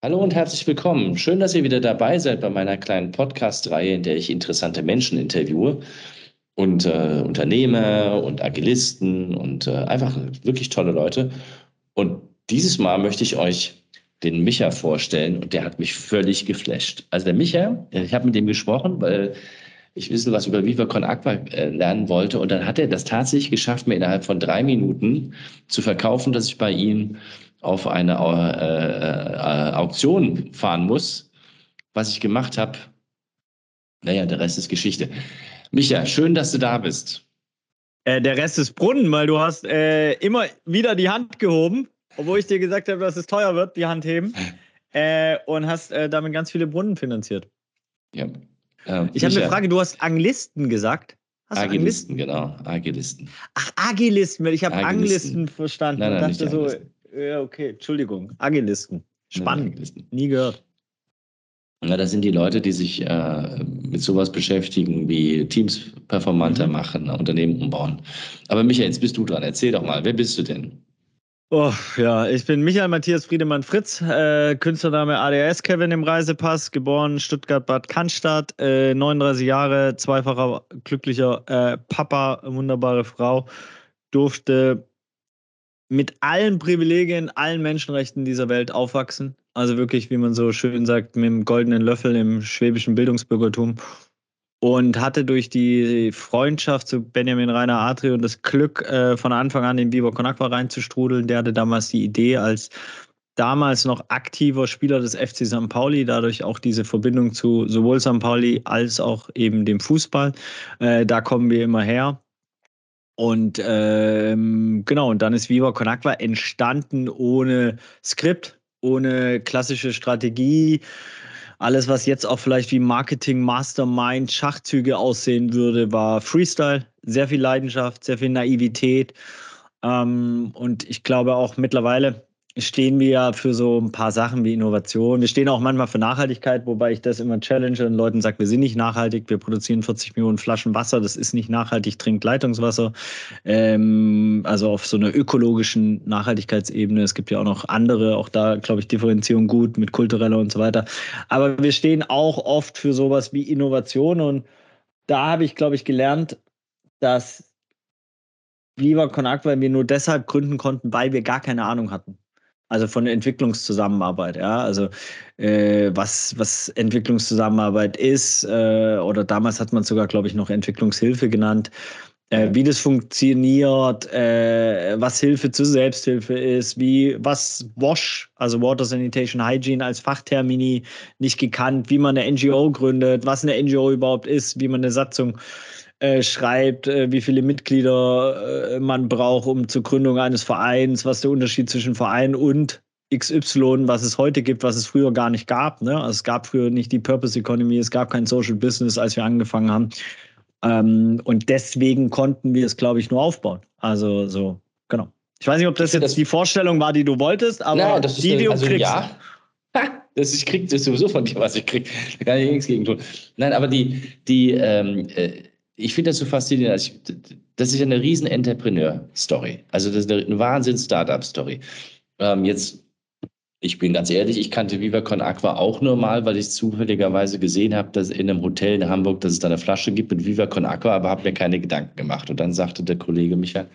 Hallo und herzlich willkommen. Schön, dass ihr wieder dabei seid bei meiner kleinen Podcast-Reihe, in der ich interessante Menschen interviewe und äh, Unternehmer und Agilisten und äh, einfach wirklich tolle Leute. Und dieses Mal möchte ich euch den Micha vorstellen und der hat mich völlig geflasht. Also der Micha, ich habe mit dem gesprochen, weil ich wissen was über Viva Con Aqua äh, lernen wollte und dann hat er das tatsächlich geschafft, mir innerhalb von drei Minuten zu verkaufen, dass ich bei ihm auf eine äh, äh, Auktion fahren muss, was ich gemacht habe. Naja, der Rest ist Geschichte. Micha, schön, dass du da bist. Äh, der Rest ist Brunnen, weil du hast äh, immer wieder die Hand gehoben, obwohl ich dir gesagt habe, dass es teuer wird, die Hand heben. Äh, und hast äh, damit ganz viele Brunnen finanziert. Ja. ich habe eine Frage, du hast Anglisten gesagt. Hast Agilisten, genau. Agilisten. Ach, Agilisten, ich habe Anglisten verstanden. Nein, nein, dachte so, ja, okay, Entschuldigung. Agilisten. Spannend. Agilisten. Nie gehört. Ja, das sind die Leute, die sich äh, mit sowas beschäftigen, wie Teams performanter mhm. machen, Unternehmen umbauen. Aber Michael, jetzt bist du dran. Erzähl doch mal, wer bist du denn? Oh, ja, ich bin Michael Matthias Friedemann Fritz, äh, Künstlername ADS Kevin im Reisepass, geboren Stuttgart-Bad Cannstatt, äh, 39 Jahre, zweifacher glücklicher äh, Papa, wunderbare Frau, durfte mit allen Privilegien, allen Menschenrechten dieser Welt aufwachsen. Also wirklich, wie man so schön sagt, mit dem goldenen Löffel im schwäbischen Bildungsbürgertum. Und hatte durch die Freundschaft zu Benjamin Rainer Adri und das Glück, äh, von Anfang an in Con Aqua reinzustrudeln. Der hatte damals die Idee als damals noch aktiver Spieler des FC St. Pauli, dadurch auch diese Verbindung zu sowohl St. Pauli als auch eben dem Fußball. Äh, da kommen wir immer her. Und ähm, genau, und dann ist Viva Con Aqua entstanden ohne Skript, ohne klassische Strategie. Alles, was jetzt auch vielleicht wie Marketing, Mastermind, Schachzüge aussehen würde, war Freestyle. Sehr viel Leidenschaft, sehr viel Naivität. Ähm, und ich glaube auch mittlerweile, stehen wir ja für so ein paar Sachen wie Innovation. Wir stehen auch manchmal für Nachhaltigkeit, wobei ich das immer challenge und Leuten sage, wir sind nicht nachhaltig, wir produzieren 40 Millionen Flaschen Wasser, das ist nicht nachhaltig, trinkt Leitungswasser. Ähm, also auf so einer ökologischen Nachhaltigkeitsebene. Es gibt ja auch noch andere, auch da glaube ich Differenzierung gut mit kultureller und so weiter. Aber wir stehen auch oft für sowas wie Innovation und da habe ich, glaube ich, gelernt, dass Viva Con Aqua wir nur deshalb gründen konnten, weil wir gar keine Ahnung hatten. Also von Entwicklungszusammenarbeit, ja. Also äh, was, was Entwicklungszusammenarbeit ist, äh, oder damals hat man sogar, glaube ich, noch Entwicklungshilfe genannt, äh, wie das funktioniert, äh, was Hilfe zur Selbsthilfe ist, wie was WASH, also Water Sanitation Hygiene als Fachtermini nicht gekannt, wie man eine NGO gründet, was eine NGO überhaupt ist, wie man eine Satzung äh, schreibt, äh, wie viele Mitglieder äh, man braucht, um zur Gründung eines Vereins, was der Unterschied zwischen Verein und XY, was es heute gibt, was es früher gar nicht gab. Ne? Also es gab früher nicht die Purpose Economy, es gab kein Social Business, als wir angefangen haben. Ähm, und deswegen konnten wir es, glaube ich, nur aufbauen. Also so, genau. Ich weiß nicht, ob das jetzt das die Vorstellung war, die du wolltest, aber Na, das ist, die, die du also, kriegst. Ja. Das, ich krieg das sowieso von dir, was ich krieg. Da kann ich nichts gegen tun. Nein, aber die, die, ähm, äh, ich finde das so faszinierend. Also das ist eine riesen Entrepreneur-Story. Also das ist eine Wahnsinn-Startup-Story. Ähm, jetzt, ich bin ganz ehrlich, ich kannte Viva Con Aqua auch nur mal, weil ich zufälligerweise gesehen habe, dass in einem Hotel in Hamburg, dass es da eine Flasche gibt mit Viva Con Aqua, aber habe mir keine Gedanken gemacht. Und dann sagte der Kollege Michael,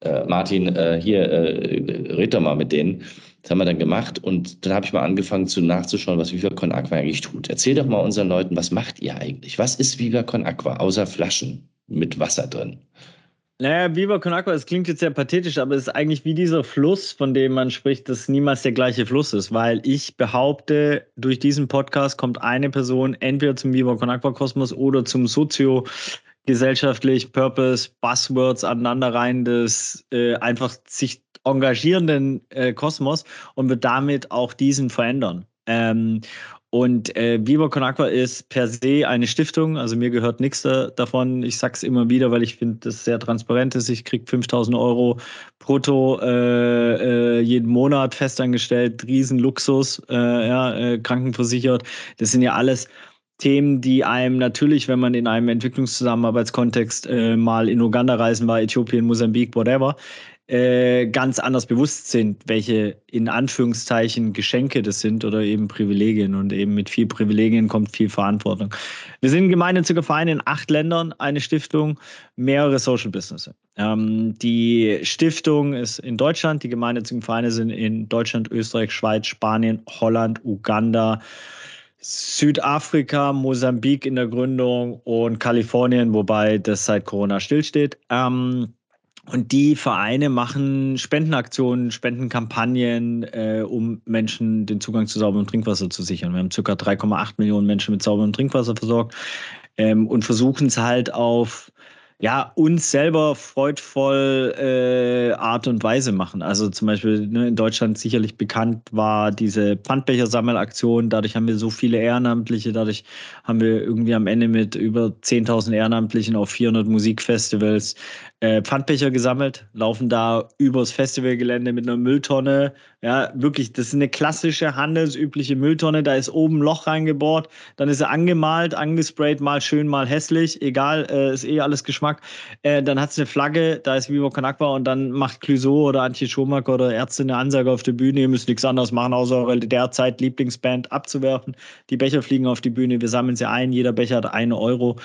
äh, Martin, äh, hier, äh, red doch mal mit denen. Das haben wir dann gemacht und dann habe ich mal angefangen zu nachzuschauen, was Viva Con Aqua eigentlich tut. Erzähl doch mal unseren Leuten, was macht ihr eigentlich? Was ist Viva Con Aqua außer Flaschen mit Wasser drin? Naja, Viva Con Aqua, das klingt jetzt sehr pathetisch, aber es ist eigentlich wie dieser Fluss, von dem man spricht, dass niemals der gleiche Fluss ist, weil ich behaupte, durch diesen Podcast kommt eine Person entweder zum Viva Con Aqua Kosmos oder zum Sozio gesellschaftlich Purpose, Buzzwords aneinander das äh, einfach sich engagierenden äh, Kosmos und wird damit auch diesen verändern. Ähm, und äh, Con Aqua ist per se eine Stiftung, also mir gehört nichts da, davon. Ich sag's immer wieder, weil ich finde, das sehr transparent ist. Ich krieg 5000 Euro brutto äh, äh, jeden Monat festangestellt, Riesenluxus, äh, ja, äh, krankenversichert. Das sind ja alles Themen, die einem natürlich, wenn man in einem Entwicklungszusammenarbeitskontext äh, mal in Uganda reisen war, Äthiopien, Mosambik, whatever, äh, ganz anders bewusst sind, welche in Anführungszeichen Geschenke das sind oder eben Privilegien. Und eben mit viel Privilegien kommt viel Verantwortung. Wir sind ein gemeinnütziger Verein in acht Ländern, eine Stiftung, mehrere Social Businesses. Ähm, die Stiftung ist in Deutschland, die gemeinnützigen Vereine sind in Deutschland, Österreich, Schweiz, Spanien, Holland, Uganda, Südafrika, Mosambik in der Gründung und Kalifornien, wobei das seit Corona stillsteht. Ähm, und die Vereine machen Spendenaktionen, Spendenkampagnen, äh, um Menschen den Zugang zu sauberem Trinkwasser zu sichern. Wir haben ca. 3,8 Millionen Menschen mit sauberem Trinkwasser versorgt ähm, und versuchen es halt auf ja, uns selber freudvoll äh, Art und Weise machen. Also zum Beispiel ne, in Deutschland sicherlich bekannt war diese Pfandbecher-Sammelaktion. Dadurch haben wir so viele Ehrenamtliche. Dadurch haben wir irgendwie am Ende mit über 10.000 Ehrenamtlichen auf 400 Musikfestivals äh, Pfandbecher gesammelt, laufen da übers Festivalgelände mit einer Mülltonne. Ja, wirklich, das ist eine klassische handelsübliche Mülltonne. Da ist oben ein Loch reingebohrt, dann ist sie angemalt, angesprayt, mal schön, mal hässlich. Egal, äh, ist eh alles Geschmack. Äh, dann hat es eine Flagge, da ist Vivo Kanakwa und dann macht Clouseau oder Antje Schomack oder Ärzte eine Ansage auf der Bühne, ihr müsst nichts anderes machen, außer eure derzeit Lieblingsband abzuwerfen. Die Becher fliegen auf die Bühne, wir sammeln sie ein, jeder Becher hat eine Euro.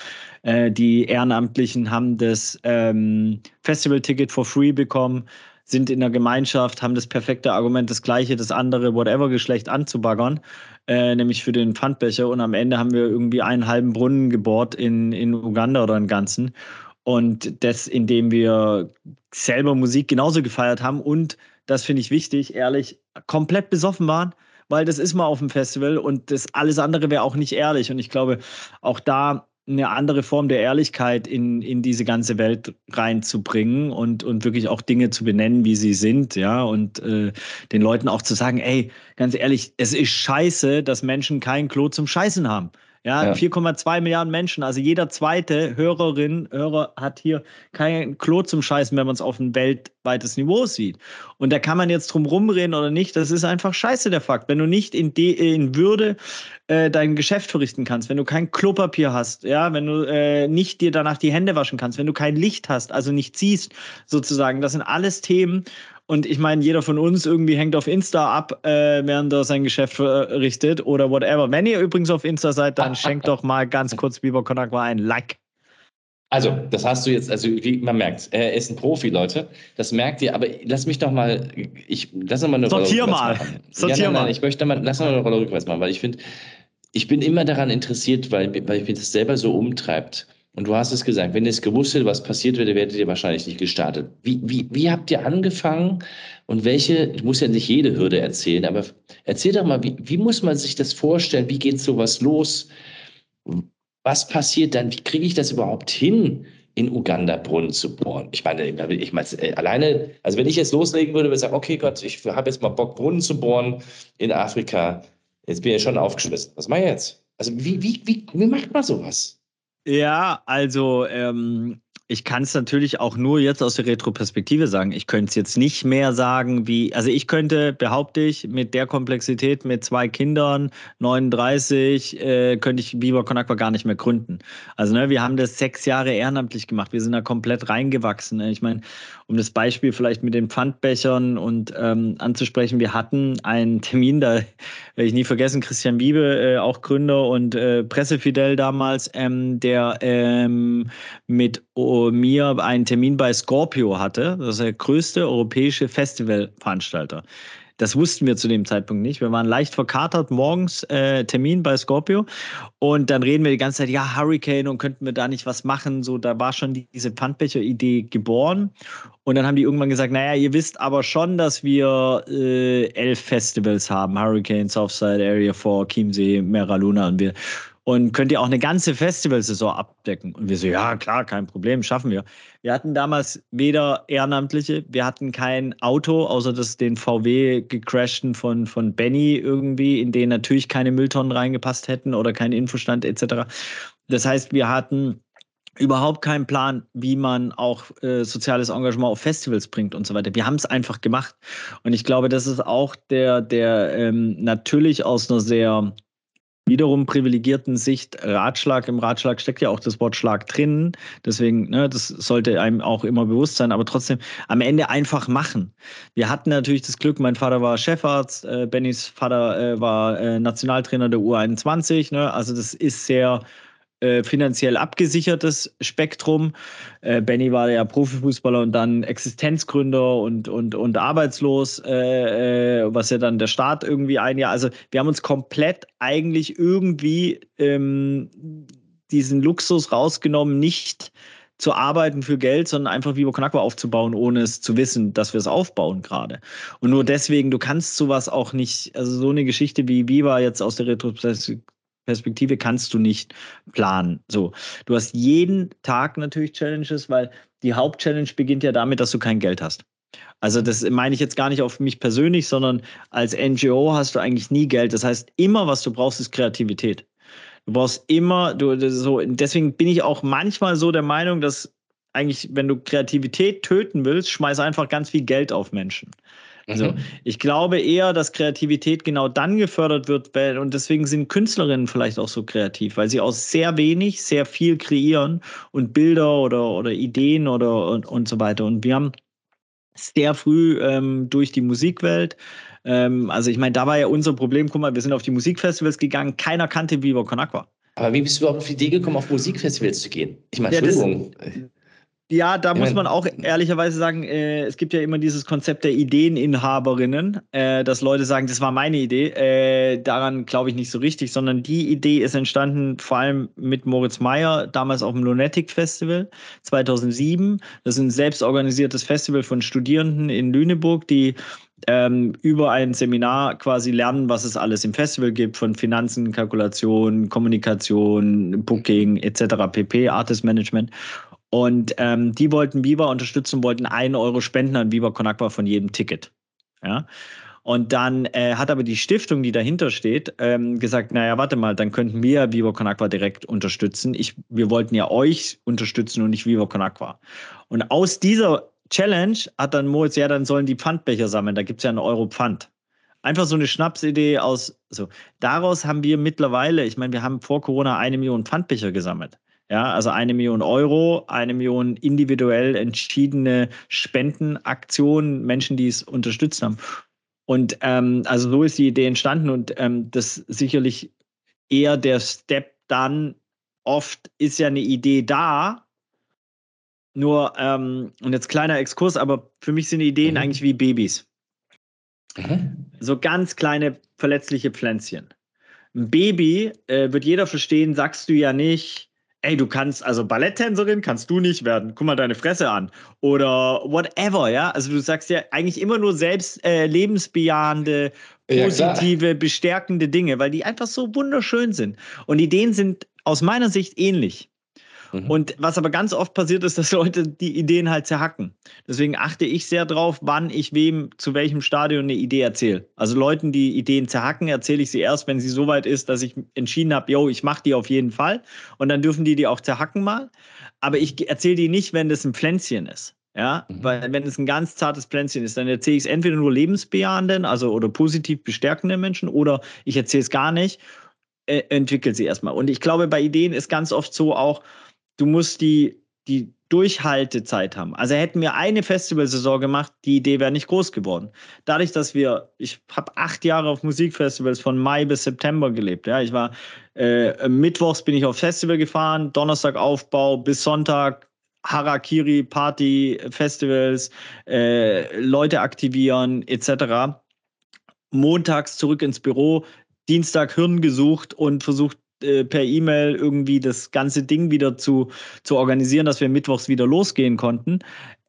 Äh, die Ehrenamtlichen haben das ähm, Festival-Ticket for free bekommen, sind in der Gemeinschaft, haben das perfekte Argument, das gleiche, das andere, whatever Geschlecht anzubaggern, äh, nämlich für den Pfandbecher. Und am Ende haben wir irgendwie einen halben Brunnen gebohrt in, in Uganda oder einen ganzen. Und das, indem wir selber Musik genauso gefeiert haben und, das finde ich wichtig, ehrlich, komplett besoffen waren weil das ist mal auf dem Festival und das alles andere wäre auch nicht ehrlich. Und ich glaube, auch da eine andere Form der Ehrlichkeit in, in diese ganze Welt reinzubringen und, und wirklich auch Dinge zu benennen, wie sie sind, ja, und äh, den Leuten auch zu sagen, ey, ganz ehrlich, es ist scheiße, dass Menschen kein Klo zum Scheißen haben. Ja, ja. 4,2 Milliarden Menschen, also jeder zweite Hörerin, Hörer hat hier kein Klo zum Scheißen, wenn man es auf ein weltweites Niveau sieht. Und da kann man jetzt drum rumreden oder nicht, das ist einfach scheiße der Fakt. Wenn du nicht in, De in Würde äh, dein Geschäft verrichten kannst, wenn du kein Klopapier hast, ja, wenn du äh, nicht dir danach die Hände waschen kannst, wenn du kein Licht hast, also nicht siehst, sozusagen, das sind alles Themen, und ich meine, jeder von uns irgendwie hängt auf Insta ab, äh, während er sein Geschäft verrichtet oder whatever. Wenn ihr übrigens auf Insta seid, dann schenkt doch mal ganz kurz Biber Konakwa ein Like. Also, das hast du jetzt, also wie man merkt, er ist ein Profi, Leute. Das merkt ihr, aber lass mich doch mal, ich lass mal eine Sortier Rolle mal. Machen. Sortier ja, nein, nein, mal. ich möchte mal, lass mal eine Rolle rückwärts machen, weil ich finde, ich bin immer daran interessiert, weil, weil mich das selber so umtreibt. Und du hast es gesagt, wenn ihr es gewusst hättet, was passiert wäre, werdet ihr wahrscheinlich nicht gestartet. Wie, wie, wie habt ihr angefangen und welche, ich muss ja nicht jede Hürde erzählen, aber erzähl doch mal, wie, wie muss man sich das vorstellen? Wie geht sowas los? Was passiert dann? Wie kriege ich das überhaupt hin, in Uganda Brunnen zu bohren? Ich meine, ich meine, äh, alleine, also wenn ich jetzt loslegen würde, würde ich sagen, okay Gott, ich habe jetzt mal Bock, Brunnen zu bohren in Afrika. Jetzt bin ich schon aufgeschmissen. Was mache ich jetzt? Also wie, wie, wie, wie macht man sowas? Ja, also ähm, ich kann es natürlich auch nur jetzt aus der Retroperspektive sagen. Ich könnte es jetzt nicht mehr sagen, wie, also ich könnte, behaupte ich, mit der Komplexität, mit zwei Kindern, 39, äh, könnte ich Biber Konakwa gar nicht mehr gründen. Also ne, wir haben das sechs Jahre ehrenamtlich gemacht. Wir sind da komplett reingewachsen. Ne? Ich meine, um das Beispiel vielleicht mit den Pfandbechern und ähm, anzusprechen, wir hatten einen Termin, da werde ich nie vergessen, Christian Wiebe, äh, auch Gründer und äh, Pressefidel damals, ähm, der ähm, mit oh, mir einen Termin bei Scorpio hatte. Das ist der größte europäische Festivalveranstalter. Das wussten wir zu dem Zeitpunkt nicht. Wir waren leicht verkatert morgens, äh, Termin bei Scorpio. Und dann reden wir die ganze Zeit, ja, Hurricane und könnten wir da nicht was machen. So, da war schon die, diese Pfandbecher-Idee geboren. Und dann haben die irgendwann gesagt, naja, ihr wisst aber schon, dass wir äh, elf Festivals haben. Hurricane, Southside, Area 4, Chiemsee, Mera Luna und wir. Und könnt ihr auch eine ganze Festivalsaison abdecken? Und wir so, ja, klar, kein Problem, schaffen wir. Wir hatten damals weder Ehrenamtliche, wir hatten kein Auto, außer das den VW gecrashten von, von Benny irgendwie, in den natürlich keine Mülltonnen reingepasst hätten oder kein Infostand etc. Das heißt, wir hatten überhaupt keinen Plan, wie man auch äh, soziales Engagement auf Festivals bringt und so weiter. Wir haben es einfach gemacht. Und ich glaube, das ist auch der, der ähm, natürlich aus einer sehr wiederum privilegierten Sicht Ratschlag. Im Ratschlag steckt ja auch das Wort Schlag drin. Deswegen, ne, das sollte einem auch immer bewusst sein, aber trotzdem am Ende einfach machen. Wir hatten natürlich das Glück, mein Vater war Chefarzt, äh, Bennys Vater äh, war äh, Nationaltrainer der U21. Ne? Also das ist sehr äh, finanziell abgesichertes Spektrum. Äh, Benny war ja Profifußballer und dann Existenzgründer und, und, und arbeitslos, äh, äh, was ja dann der Staat irgendwie ein Jahr. Also wir haben uns komplett eigentlich irgendwie ähm, diesen Luxus rausgenommen, nicht zu arbeiten für Geld, sondern einfach Vivo Aqua aufzubauen, ohne es zu wissen, dass wir es aufbauen gerade. Und nur deswegen, du kannst sowas auch nicht, also so eine Geschichte wie Viva jetzt aus der Retrospektive Perspektive kannst du nicht planen. So, du hast jeden Tag natürlich Challenges, weil die Hauptchallenge beginnt ja damit, dass du kein Geld hast. Also das meine ich jetzt gar nicht auf mich persönlich, sondern als NGO hast du eigentlich nie Geld. Das heißt, immer was du brauchst, ist Kreativität. Du brauchst immer, du so, deswegen bin ich auch manchmal so der Meinung, dass eigentlich, wenn du Kreativität töten willst, schmeiß einfach ganz viel Geld auf Menschen. Also mhm. ich glaube eher, dass Kreativität genau dann gefördert wird, weil, und deswegen sind Künstlerinnen vielleicht auch so kreativ, weil sie aus sehr wenig sehr viel kreieren und Bilder oder, oder Ideen oder und, und so weiter. Und wir haben sehr früh ähm, durch die Musikwelt ähm, also ich meine, da war ja unser Problem, guck mal, wir sind auf die Musikfestivals gegangen, keiner kannte Viva Con Aqua. Aber wie bist du überhaupt auf die Idee gekommen, auf Musikfestivals zu gehen? Ich meine, Entschuldigung. Ja, das, ja, da muss man auch ehrlicherweise sagen, äh, es gibt ja immer dieses Konzept der Ideeninhaberinnen, äh, dass Leute sagen, das war meine Idee. Äh, daran glaube ich nicht so richtig, sondern die Idee ist entstanden vor allem mit Moritz Meyer, damals auf dem Lunatic Festival 2007. Das ist ein selbstorganisiertes Festival von Studierenden in Lüneburg, die ähm, über ein Seminar quasi lernen, was es alles im Festival gibt, von Finanzen, Kalkulation, Kommunikation, Booking etc., pp, Artist Management. Und ähm, die wollten Viva unterstützen, wollten einen Euro spenden an Con Agua von jedem Ticket. Ja. Und dann äh, hat aber die Stiftung, die dahinter steht, ähm, gesagt, naja, warte mal, dann könnten wir Viva Con Agua direkt unterstützen. Ich, wir wollten ja euch unterstützen und nicht Viva Con Agua. Und aus dieser Challenge hat dann Moritz, ja, dann sollen die Pfandbecher sammeln. Da gibt es ja einen Euro Pfand. Einfach so eine Schnapsidee aus, so. Daraus haben wir mittlerweile, ich meine, wir haben vor Corona eine Million Pfandbecher gesammelt. Ja, also eine Million Euro, eine Million individuell entschiedene Spendenaktionen, Menschen, die es unterstützt haben. Und ähm, also so ist die Idee entstanden und ähm, das sicherlich eher der Step dann. Oft ist ja eine Idee da, nur, ähm, und jetzt kleiner Exkurs, aber für mich sind Ideen mhm. eigentlich wie Babys. Mhm. So ganz kleine verletzliche Pflänzchen. Ein Baby äh, wird jeder verstehen, sagst du ja nicht, ey, du kannst, also Balletttänzerin kannst du nicht werden, guck mal deine Fresse an. Oder whatever, ja. Also du sagst ja eigentlich immer nur selbst äh, lebensbejahende, positive, ja, bestärkende Dinge, weil die einfach so wunderschön sind. Und Ideen sind aus meiner Sicht ähnlich. Mhm. Und was aber ganz oft passiert ist, dass Leute die Ideen halt zerhacken. Deswegen achte ich sehr drauf, wann ich wem zu welchem Stadion eine Idee erzähle. Also Leuten, die Ideen zerhacken, erzähle ich sie erst, wenn sie so weit ist, dass ich entschieden habe, yo, ich mache die auf jeden Fall. Und dann dürfen die die auch zerhacken mal. Aber ich erzähle die nicht, wenn das ein Pflänzchen ist. Ja, mhm. weil wenn es ein ganz zartes Pflänzchen ist, dann erzähle ich es entweder nur lebensbejahenden, also oder positiv bestärkenden Menschen, oder ich erzähle es gar nicht, äh, entwickelt sie erstmal. Und ich glaube, bei Ideen ist ganz oft so auch, du musst die, die Durchhaltezeit haben. Also hätten wir eine Festivalsaison gemacht, die Idee wäre nicht groß geworden. Dadurch, dass wir, ich habe acht Jahre auf Musikfestivals von Mai bis September gelebt. Ja, ich war äh, mittwochs bin ich auf Festival gefahren, Donnerstag Aufbau bis Sonntag Harakiri Party Festivals, äh, Leute aktivieren etc. Montags zurück ins Büro, Dienstag Hirn gesucht und versucht äh, per E-Mail irgendwie das ganze Ding wieder zu, zu organisieren, dass wir mittwochs wieder losgehen konnten.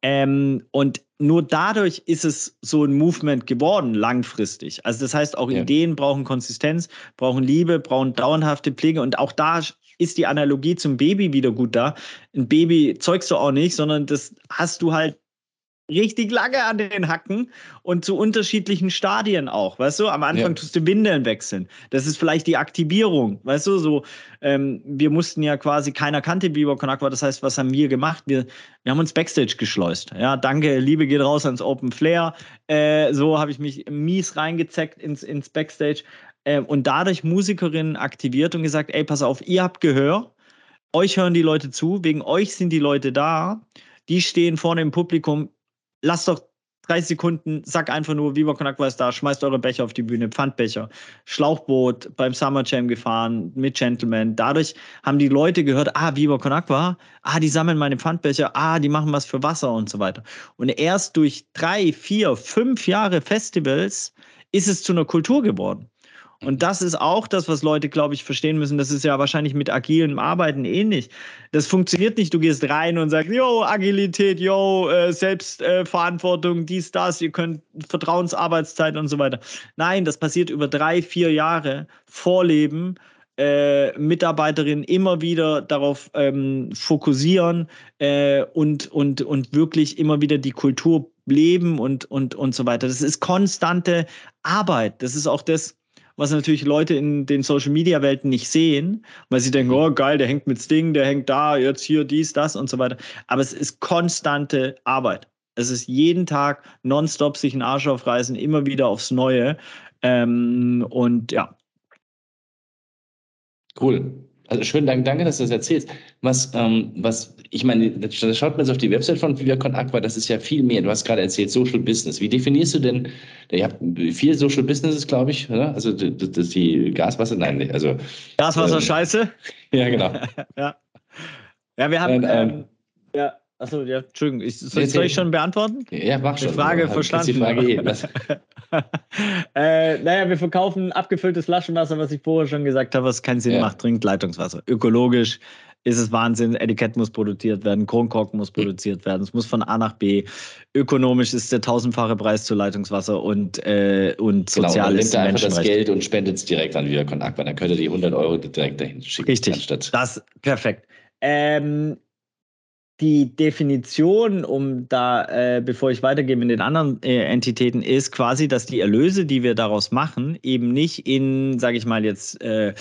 Ähm, und nur dadurch ist es so ein Movement geworden, langfristig. Also das heißt, auch ja. Ideen brauchen Konsistenz, brauchen Liebe, brauchen dauerhafte Pflege. Und auch da ist die Analogie zum Baby wieder gut da. Ein Baby zeugst du auch nicht, sondern das hast du halt richtig lange an den Hacken und zu unterschiedlichen Stadien auch. Weißt du, am Anfang ja. tust du Windeln wechseln. Das ist vielleicht die Aktivierung. Weißt du, so, ähm, wir mussten ja quasi, keiner kannte Biber Con Aqua. Das heißt, was haben wir gemacht? Wir, wir haben uns Backstage geschleust. Ja, danke, Liebe geht raus ans Open Flair. Äh, so habe ich mich mies reingezeckt ins, ins Backstage äh, und dadurch Musikerinnen aktiviert und gesagt: Ey, pass auf, ihr habt Gehör. Euch hören die Leute zu, wegen euch sind die Leute da. Die stehen vorne im Publikum, lasst doch 30 Sekunden, sag einfach nur, Viva Con Aqua ist da, schmeißt eure Becher auf die Bühne, Pfandbecher, Schlauchboot beim Summer Jam gefahren mit Gentleman. Dadurch haben die Leute gehört, ah, Viva Con Aqua, ah, die sammeln meine Pfandbecher, ah, die machen was für Wasser und so weiter. Und erst durch drei, vier, fünf Jahre Festivals ist es zu einer Kultur geworden. Und das ist auch das, was Leute, glaube ich, verstehen müssen. Das ist ja wahrscheinlich mit agilem Arbeiten ähnlich. Das funktioniert nicht. Du gehst rein und sagst, yo, Agilität, yo, äh, Selbstverantwortung, dies, das, ihr könnt Vertrauensarbeitszeit und so weiter. Nein, das passiert über drei, vier Jahre Vorleben. Äh, Mitarbeiterinnen immer wieder darauf ähm, fokussieren äh, und, und, und wirklich immer wieder die Kultur leben und, und, und so weiter. Das ist konstante Arbeit. Das ist auch das, was natürlich Leute in den Social Media Welten nicht sehen, weil sie denken, oh geil, der hängt mit Sting, der hängt da, jetzt hier dies, das und so weiter. Aber es ist konstante Arbeit. Es ist jeden Tag nonstop sich einen Arsch aufreißen, immer wieder aufs Neue. Ähm, und ja. Cool. Also schön, danke, danke, dass du das erzählst. Was, ähm, was, ich meine, da schaut man jetzt auf die Website von Viviacon Aqua, das ist ja viel mehr. Du hast gerade erzählt, Social Business. Wie definierst du denn, ihr habt viel Social Businesses, glaube ich, oder? Also das, das die Gaswasser, nein, also. Gaswasser, ähm, scheiße? Ja, genau. ja. ja, wir haben, ähm, ähm, ja, Achso, ja, Entschuldigung, ich, soll, soll, ich schon beantworten? Ja, mach schon. Die Frage verstanden. Die Frage eh. äh, naja, wir verkaufen abgefülltes Flaschenwasser, was ich vorher schon gesagt habe, was keinen Sinn ja. macht, trinkt Leitungswasser. Ökologisch ist es Wahnsinn. Etikett muss produziert werden, Kronkorken muss produziert werden. Es muss von A nach B. Ökonomisch ist der tausendfache Preis zu Leitungswasser und, äh, und genau, sozial genau, ist nimmt einfach das Geld und spendet es direkt an Viacon Aqua. Dann könnt ihr die 100 Euro direkt dahin schicken. Richtig, anstatt das perfekt. Ähm, die Definition, um da, äh, bevor ich weitergehe mit den anderen äh, Entitäten, ist quasi, dass die Erlöse, die wir daraus machen, eben nicht in, sage ich mal jetzt, äh,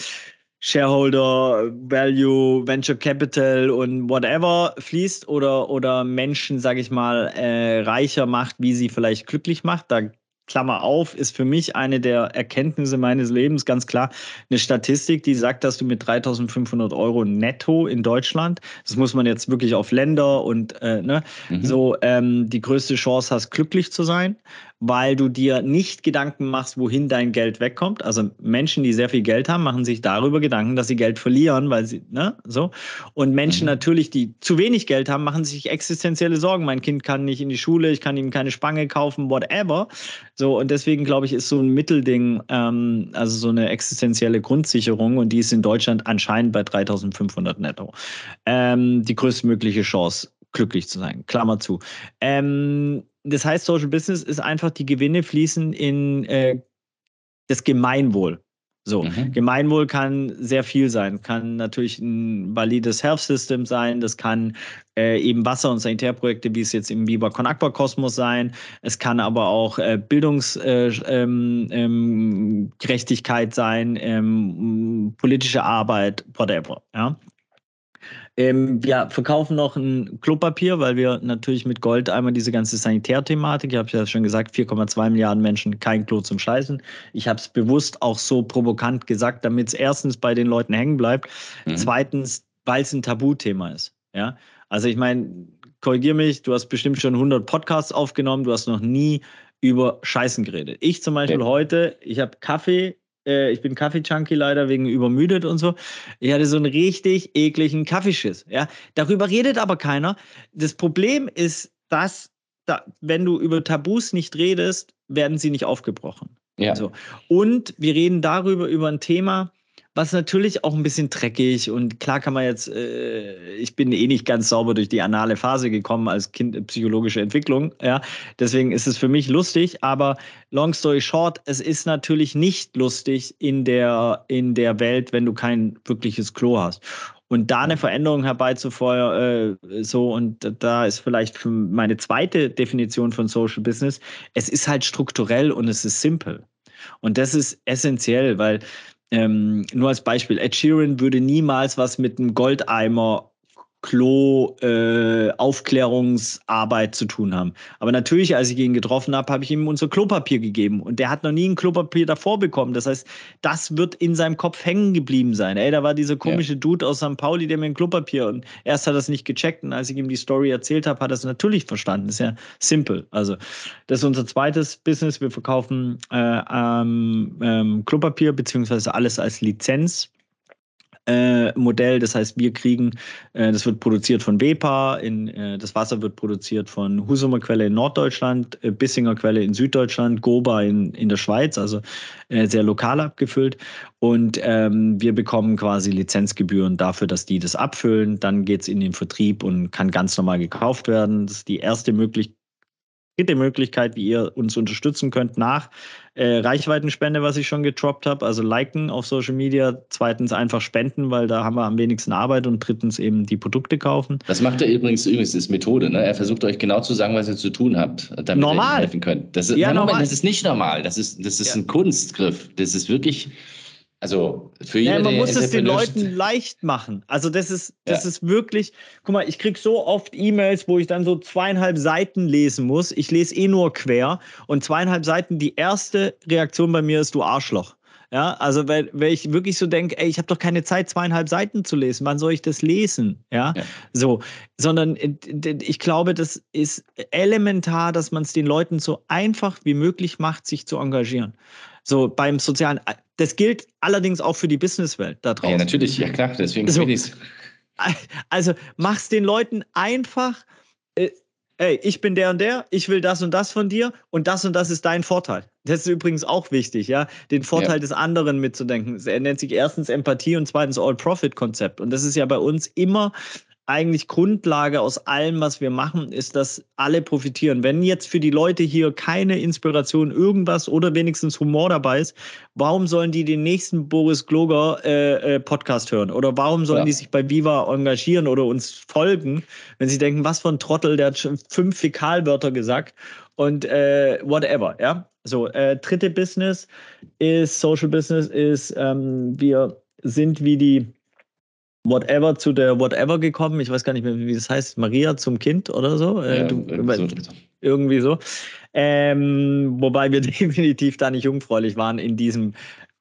Shareholder Value, Venture Capital und whatever fließt oder, oder Menschen, sage ich mal, äh, reicher macht, wie sie vielleicht glücklich macht. Da Klammer auf, ist für mich eine der Erkenntnisse meines Lebens ganz klar eine Statistik, die sagt, dass du mit 3.500 Euro netto in Deutschland, das muss man jetzt wirklich auf Länder und äh, ne, mhm. so ähm, die größte Chance hast, glücklich zu sein weil du dir nicht Gedanken machst, wohin dein Geld wegkommt. Also Menschen, die sehr viel Geld haben, machen sich darüber Gedanken, dass sie Geld verlieren, weil sie, ne, so. Und Menschen mhm. natürlich, die zu wenig Geld haben, machen sich existenzielle Sorgen. Mein Kind kann nicht in die Schule, ich kann ihm keine Spange kaufen, whatever. So, und deswegen glaube ich, ist so ein Mittelding, ähm, also so eine existenzielle Grundsicherung, und die ist in Deutschland anscheinend bei 3500 netto. Ähm, die größtmögliche Chance, glücklich zu sein. Klammer zu. Ähm, das heißt, Social Business ist einfach, die Gewinne fließen in äh, das Gemeinwohl. So, mhm. Gemeinwohl kann sehr viel sein. Kann natürlich ein valides Health System sein. Das kann äh, eben Wasser- und Sanitärprojekte, wie es jetzt im Biber Con Aqua Kosmos sein. Es kann aber auch äh, Bildungsgerechtigkeit äh, ähm, ähm, sein, ähm, politische Arbeit, whatever. Ja? Ähm, wir verkaufen noch ein Klopapier, weil wir natürlich mit Gold einmal diese ganze Sanitärthematik, ich habe ja schon gesagt, 4,2 Milliarden Menschen kein Klo zum Scheißen. Ich habe es bewusst auch so provokant gesagt, damit es erstens bei den Leuten hängen bleibt, mhm. zweitens, weil es ein Tabuthema ist. Ja, also ich meine, korrigier mich, du hast bestimmt schon 100 Podcasts aufgenommen, du hast noch nie über Scheißen geredet. Ich zum Beispiel ja. heute, ich habe Kaffee äh, ich bin Kaffee-Junkie leider wegen übermüdet und so. Ich hatte so einen richtig ekligen Kaffeeschiss. Ja? Darüber redet aber keiner. Das Problem ist, dass, da, wenn du über Tabus nicht redest, werden sie nicht aufgebrochen. Ja. So. Und wir reden darüber, über ein Thema, was natürlich auch ein bisschen dreckig und klar kann man jetzt, äh, ich bin eh nicht ganz sauber durch die anale Phase gekommen als Kind, äh, psychologische Entwicklung, ja. Deswegen ist es für mich lustig, aber long story short, es ist natürlich nicht lustig in der, in der Welt, wenn du kein wirkliches Klo hast. Und da eine Veränderung herbeizufeuern, äh, so, und da ist vielleicht für meine zweite Definition von Social Business, es ist halt strukturell und es ist simpel. Und das ist essentiell, weil ähm, nur als Beispiel, Ed Sheeran würde niemals was mit einem Goldeimer Klo-Aufklärungsarbeit äh, zu tun haben. Aber natürlich, als ich ihn getroffen habe, habe ich ihm unser Klopapier gegeben. Und der hat noch nie ein Klopapier davor bekommen. Das heißt, das wird in seinem Kopf hängen geblieben sein. Ey, da war dieser komische ja. Dude aus St. Pauli, der mir ein Klopapier und erst hat er es nicht gecheckt. Und als ich ihm die Story erzählt habe, hat er es natürlich verstanden. Ist ja simpel. Also, das ist unser zweites Business. Wir verkaufen äh, ähm, ähm, Klopapier beziehungsweise alles als Lizenz äh, Modell. Das heißt, wir kriegen, äh, das wird produziert von WEPA, in, äh, das Wasser wird produziert von Husumer Quelle in Norddeutschland, äh, Bissinger Quelle in Süddeutschland, Goba in, in der Schweiz, also äh, sehr lokal abgefüllt. Und ähm, wir bekommen quasi Lizenzgebühren dafür, dass die das abfüllen. Dann geht es in den Vertrieb und kann ganz normal gekauft werden. Das ist die erste Möglichkeit dritte Möglichkeit, wie ihr uns unterstützen könnt nach äh, Reichweitenspende, was ich schon getroppt habe, also liken auf Social Media, zweitens einfach spenden, weil da haben wir am wenigsten Arbeit und drittens eben die Produkte kaufen. Das macht er übrigens, übrigens ist Methode, ne? Er versucht euch genau zu sagen, was ihr zu tun habt, damit normal. ihr helfen könnt. Das ist, ja, normal. das ist nicht normal, das ist, das ist ja. ein Kunstgriff. Das ist wirklich also für jeden. Ja, man muss es den Leuten leicht machen. Also das ist, das ja. ist wirklich, guck mal, ich kriege so oft E-Mails, wo ich dann so zweieinhalb Seiten lesen muss. Ich lese eh nur quer und zweieinhalb Seiten, die erste Reaktion bei mir ist, du Arschloch. Ja, also weil, weil ich wirklich so denke, ey, ich habe doch keine Zeit, zweieinhalb Seiten zu lesen. Wann soll ich das lesen? Ja, ja. so, sondern äh, ich glaube, das ist elementar, dass man es den Leuten so einfach wie möglich macht, sich zu engagieren. So beim sozialen, das gilt allerdings auch für die Businesswelt da draußen. Ja, natürlich, ja klar, deswegen so, ich Also mach's den Leuten einfach. Äh, ey, ich bin der und der, ich will das und das von dir und das und das ist dein Vorteil. Das ist übrigens auch wichtig, ja, den Vorteil ja. des anderen mitzudenken. Er nennt sich erstens Empathie und zweitens All-Profit-Konzept. Und das ist ja bei uns immer eigentlich Grundlage aus allem, was wir machen, ist, dass alle profitieren. Wenn jetzt für die Leute hier keine Inspiration, irgendwas oder wenigstens Humor dabei ist, warum sollen die den nächsten Boris Gloger äh, äh, Podcast hören? Oder warum sollen ja. die sich bei Viva engagieren oder uns folgen, wenn sie denken, was für ein Trottel, der hat schon fünf Fäkalwörter gesagt und äh, whatever, ja? So, äh, dritte Business ist Social Business, ist ähm, wir sind wie die Whatever zu der Whatever gekommen. Ich weiß gar nicht mehr, wie das heißt. Maria zum Kind oder so. Äh, ja, du, irgendwie, so. irgendwie so. Ähm, wobei wir definitiv da nicht jungfräulich waren in diesem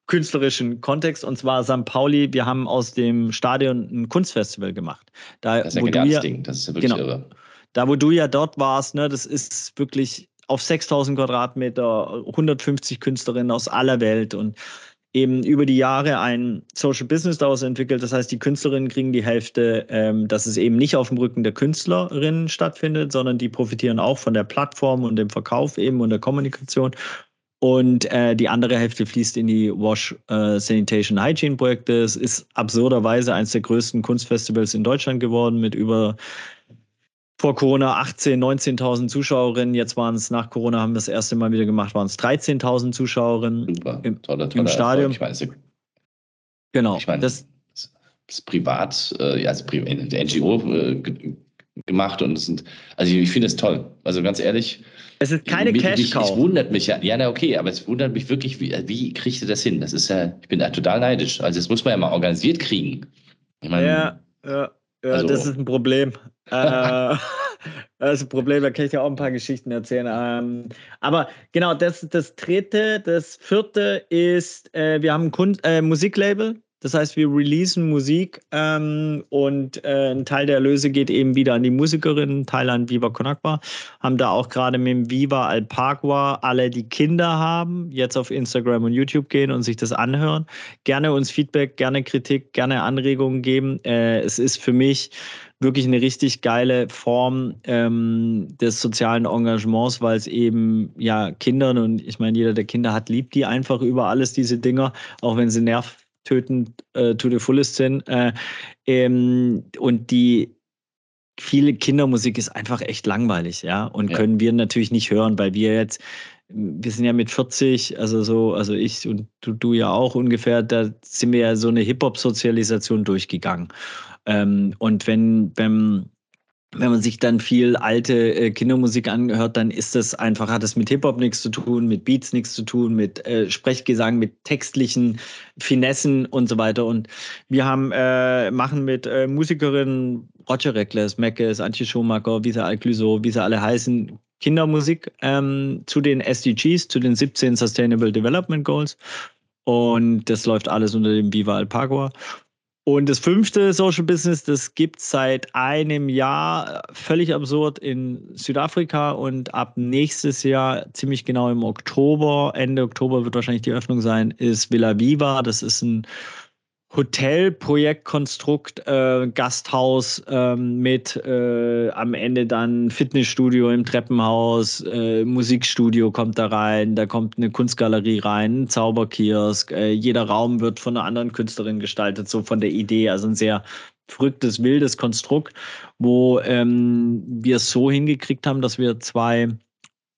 künstlerischen Kontext. Und zwar St. Pauli, wir haben aus dem Stadion ein Kunstfestival gemacht. Da, das ist ein geniales Ding. Das ist ja wirklich genau, irre. Da, wo du ja dort warst, ne, das ist wirklich auf 6000 Quadratmeter, 150 Künstlerinnen aus aller Welt und eben über die Jahre ein Social Business daraus entwickelt. Das heißt, die Künstlerinnen kriegen die Hälfte, ähm, dass es eben nicht auf dem Rücken der Künstlerinnen stattfindet, sondern die profitieren auch von der Plattform und dem Verkauf eben und der Kommunikation. Und äh, die andere Hälfte fließt in die Wash äh, Sanitation Hygiene Projekte. Es ist absurderweise eines der größten Kunstfestivals in Deutschland geworden mit über vor Corona 18, 19.000 Zuschauerinnen. Jetzt waren es nach Corona, haben wir das erste Mal wieder gemacht, waren es 13.000 Zuschauerinnen Super. Im, tolle, tolle im Stadion. Ich meine, genau. Ich meine, das, das ist privat, äh, also der NGO äh, gemacht und es sind, also ich, ich finde es toll. Also ganz ehrlich. Es ist keine Cash-Cow. Es wundert mich ja, ja, na okay, aber es wundert mich wirklich, wie, wie kriegt ihr das hin? Das ist ja, ich bin da total neidisch. Also das muss man ja mal organisiert kriegen. Meine, ja, ja. Ja, also, das ist ein Problem. Äh, das ist ein Problem, da kann ich dir auch ein paar Geschichten erzählen. Ähm, aber genau, das, das dritte, das vierte ist, äh, wir haben ein Kun äh, Musiklabel, das heißt, wir releasen Musik ähm, und äh, ein Teil der Erlöse geht eben wieder an die Musikerinnen, Teil an Viva Conakwa. Haben da auch gerade mit dem Viva Alpagua alle, die Kinder haben, jetzt auf Instagram und YouTube gehen und sich das anhören. Gerne uns Feedback, gerne Kritik, gerne Anregungen geben. Äh, es ist für mich wirklich eine richtig geile Form ähm, des sozialen Engagements, weil es eben ja Kindern und ich meine, jeder, der Kinder hat, liebt die einfach über alles, diese Dinger, auch wenn sie nerv tötend äh, to the fullest sind. Äh, ähm, und die viele Kindermusik ist einfach echt langweilig, ja. Und ja. können wir natürlich nicht hören, weil wir jetzt, wir sind ja mit 40, also so, also ich und du, du ja auch ungefähr, da sind wir ja so eine Hip-Hop-Sozialisation durchgegangen. Ähm, und wenn, wenn wenn man sich dann viel alte äh, Kindermusik angehört, dann ist das einfach, hat es mit Hip-Hop nichts zu tun, mit Beats nichts zu tun, mit äh, Sprechgesang, mit textlichen Finessen und so weiter. Und wir haben, äh, machen mit äh, Musikerinnen Roger Reckless, Meckes, Antje Schumacher, wie sie alle Clüso, wie sie alle heißen, Kindermusik ähm, zu den SDGs, zu den 17 Sustainable Development Goals. Und das läuft alles unter dem Viva Alpagua. Und das fünfte Social Business, das gibt es seit einem Jahr völlig absurd in Südafrika und ab nächstes Jahr, ziemlich genau im Oktober, Ende Oktober wird wahrscheinlich die Öffnung sein, ist Villa Viva. Das ist ein Hotelprojektkonstrukt, äh, Gasthaus äh, mit äh, am Ende dann Fitnessstudio im Treppenhaus, äh, Musikstudio kommt da rein, da kommt eine Kunstgalerie rein, ein Zauberkiosk, äh, jeder Raum wird von einer anderen Künstlerin gestaltet, so von der Idee, also ein sehr verrücktes, wildes Konstrukt, wo ähm, wir es so hingekriegt haben, dass wir zwei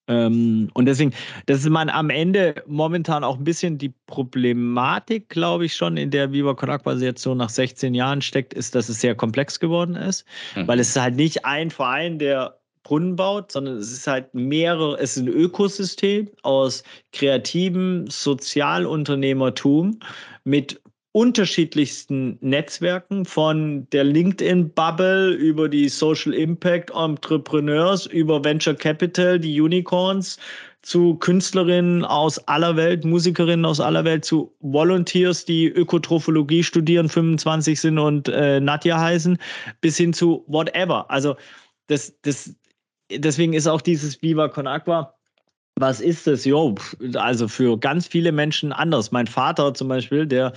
ähm, und deswegen, das ist man am Ende momentan auch ein bisschen die Problematik, glaube ich, schon, in der Viva Con Agua jetzt so nach 16 Jahren steckt, ist, dass es sehr komplex geworden ist, mhm. weil es ist halt nicht ein Verein, der Brunnen baut, sondern es ist halt mehrere, es ist ein Ökosystem aus kreativem Sozialunternehmertum mit unterschiedlichsten Netzwerken, von der LinkedIn-Bubble über die Social Impact Entrepreneurs, über Venture Capital, die Unicorns, zu Künstlerinnen aus aller Welt, Musikerinnen aus aller Welt, zu Volunteers, die Ökotrophologie studieren, 25 sind und äh, Nadja heißen, bis hin zu whatever. Also das, das, deswegen ist auch dieses Viva Con Aqua was ist das? Jo, also für ganz viele Menschen anders. Mein Vater zum Beispiel, der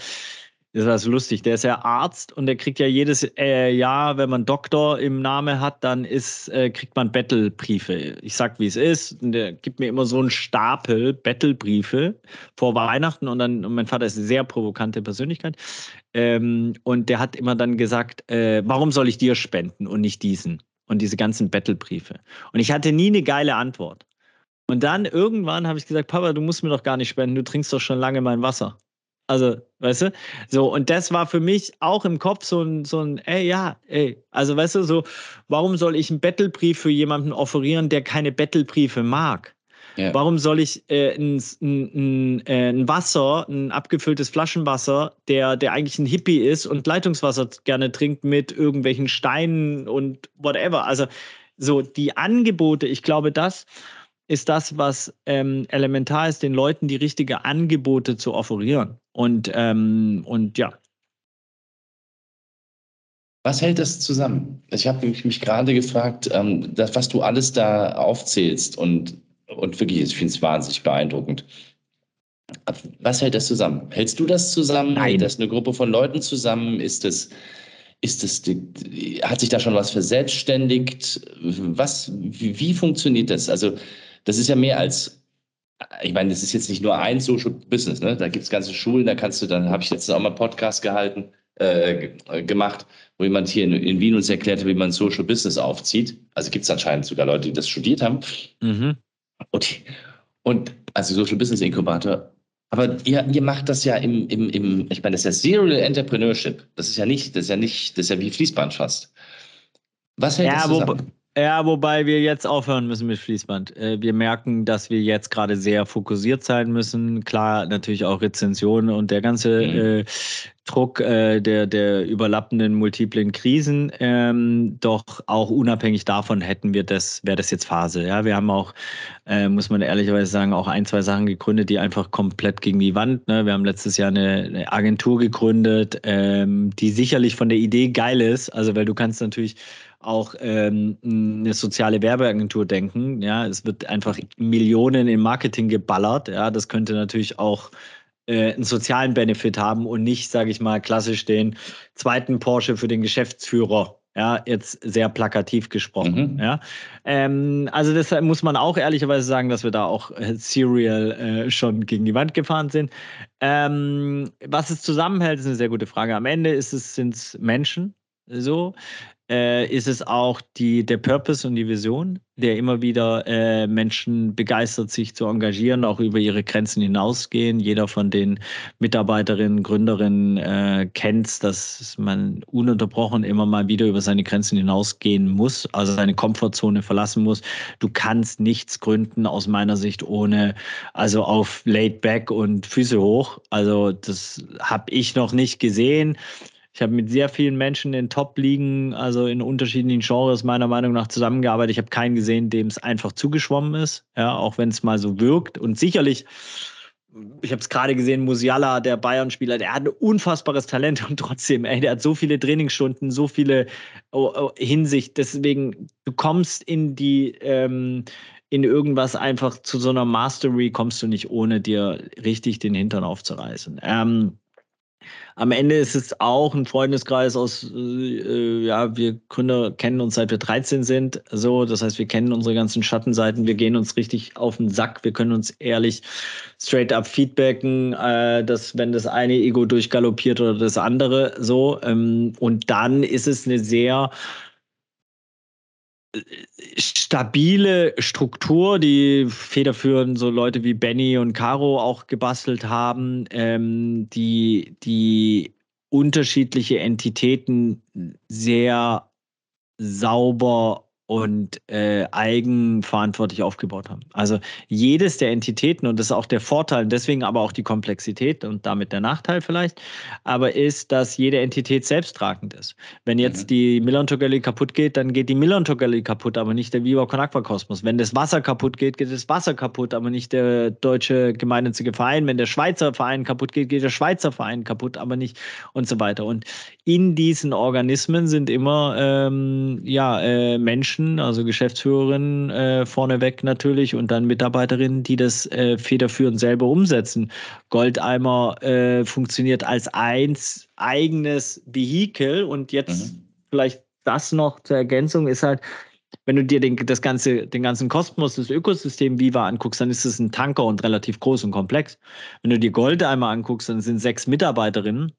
das war so lustig. Der ist ja Arzt und der kriegt ja jedes äh, Jahr, wenn man Doktor im Namen hat, dann ist, äh, kriegt man Bettelbriefe. Ich sag, wie es ist. Und der gibt mir immer so einen Stapel Bettelbriefe vor Weihnachten und dann, und mein Vater ist eine sehr provokante Persönlichkeit. Ähm, und der hat immer dann gesagt, äh, warum soll ich dir spenden und nicht diesen? Und diese ganzen Bettelbriefe. Und ich hatte nie eine geile Antwort. Und dann irgendwann habe ich gesagt, Papa, du musst mir doch gar nicht spenden, du trinkst doch schon lange mein Wasser. Also, weißt du? So, und das war für mich auch im Kopf so ein, so ein, ey, ja, ey. Also, weißt du, so, warum soll ich einen Battlebrief für jemanden offerieren, der keine Battlebriefe mag? Ja. Warum soll ich äh, ein, ein, äh, ein, Wasser, ein abgefülltes Flaschenwasser, der, der eigentlich ein Hippie ist und Leitungswasser gerne trinkt mit irgendwelchen Steinen und whatever? Also, so die Angebote, ich glaube, das ist das, was ähm, elementar ist, den Leuten die richtigen Angebote zu offerieren. Und, ähm, und ja. Was hält das zusammen? Ich habe mich, gerade gefragt, ähm, das, was du alles da aufzählst und, und wirklich, ich finde es wahnsinnig beeindruckend. Was hält das zusammen? Hältst du das zusammen? Nein. Hält das eine Gruppe von Leuten zusammen? Ist es, ist es, hat sich da schon was verselbstständigt? Was, wie, wie funktioniert das? Also, das ist ja mehr als, ich meine, das ist jetzt nicht nur ein Social Business, ne? Da gibt es ganze Schulen, da kannst du, dann habe ich letztens auch mal einen Podcast gehalten, äh, gemacht, wo jemand hier in, in, Wien uns erklärte, wie man Social Business aufzieht. Also gibt es anscheinend sogar Leute, die das studiert haben. Mhm. Und, und also Social Business Inkubator. Aber ihr, ihr macht das ja im, im, im, ich meine, das ist ja Serial Entrepreneurship. Das ist ja nicht, das ist ja nicht, das ist ja wie Fließband fast. Was hält ja, das zusammen? Ja, wobei wir jetzt aufhören müssen mit Fließband. Äh, wir merken, dass wir jetzt gerade sehr fokussiert sein müssen. Klar, natürlich auch Rezensionen und der ganze mhm. äh, Druck äh, der, der überlappenden multiplen Krisen. Ähm, doch auch unabhängig davon hätten wir das, wäre das jetzt Phase. Ja, wir haben auch, äh, muss man ehrlicherweise sagen, auch ein, zwei Sachen gegründet, die einfach komplett gegen die Wand. Ne? Wir haben letztes Jahr eine, eine Agentur gegründet, ähm, die sicherlich von der Idee geil ist. Also, weil du kannst natürlich auch ähm, eine soziale Werbeagentur denken. Ja, es wird einfach Millionen in Marketing geballert. Ja, das könnte natürlich auch äh, einen sozialen Benefit haben und nicht, sage ich mal, klassisch den zweiten Porsche für den Geschäftsführer Ja, jetzt sehr plakativ gesprochen. Mhm. Ja, ähm, also deshalb muss man auch ehrlicherweise sagen, dass wir da auch äh, Serial äh, schon gegen die Wand gefahren sind. Ähm, was es zusammenhält, ist eine sehr gute Frage. Am Ende ist es sind es Menschen, so äh, ist es auch die, der Purpose und die Vision, der immer wieder äh, Menschen begeistert, sich zu engagieren, auch über ihre Grenzen hinausgehen. Jeder von den Mitarbeiterinnen, Gründerinnen äh, kennt, dass man ununterbrochen immer mal wieder über seine Grenzen hinausgehen muss, also seine Komfortzone verlassen muss. Du kannst nichts gründen aus meiner Sicht ohne, also auf Laid Back und Füße hoch. Also das habe ich noch nicht gesehen. Ich habe mit sehr vielen Menschen in Top-Ligen, also in unterschiedlichen Genres meiner Meinung nach zusammengearbeitet. Ich habe keinen gesehen, dem es einfach zugeschwommen ist, ja, auch wenn es mal so wirkt. Und sicherlich, ich habe es gerade gesehen, Musiala, der Bayern-Spieler, der hat ein unfassbares Talent und trotzdem, ey, der hat so viele Trainingsstunden, so viele oh, oh, Hinsicht. Deswegen, du kommst in die ähm, in irgendwas einfach zu so einer Mastery kommst du nicht, ohne dir richtig den Hintern aufzureißen. Ähm, am Ende ist es auch ein Freundeskreis aus, äh, ja, wir Gründer kennen uns seit wir 13 sind. So, das heißt, wir kennen unsere ganzen Schattenseiten, wir gehen uns richtig auf den Sack, wir können uns ehrlich straight up feedbacken, äh, dass wenn das eine Ego durchgaloppiert oder das andere so. Ähm, und dann ist es eine sehr stabile Struktur, die federführend so Leute wie Benny und Caro auch gebastelt haben, ähm, die, die unterschiedliche Entitäten sehr sauber und äh, eigenverantwortlich aufgebaut haben. Also jedes der Entitäten, und das ist auch der Vorteil, deswegen aber auch die Komplexität und damit der Nachteil vielleicht, aber ist, dass jede Entität selbsttragend ist. Wenn jetzt mhm. die Millern Gallery kaputt geht, dann geht die Millern Gallery kaputt, aber nicht der Viva Con Aqua Kosmos. Wenn das Wasser kaputt geht, geht das Wasser kaputt, aber nicht der deutsche gemeinnützige Verein. Wenn der Schweizer Verein kaputt geht, geht der Schweizer Verein kaputt, aber nicht und so weiter. Und in diesen Organismen sind immer ähm, ja, äh, Menschen, Menschen, also Geschäftsführerinnen äh, vorneweg natürlich und dann Mitarbeiterinnen, die das äh, federführend selber umsetzen. Goldeimer äh, funktioniert als eins eigenes Vehikel und jetzt mhm. vielleicht das noch zur Ergänzung ist halt, wenn du dir den, das ganze, den ganzen Kosmos, das Ökosystem Viva anguckst, dann ist es ein Tanker und relativ groß und komplex. Wenn du dir Goldeimer anguckst, dann sind sechs Mitarbeiterinnen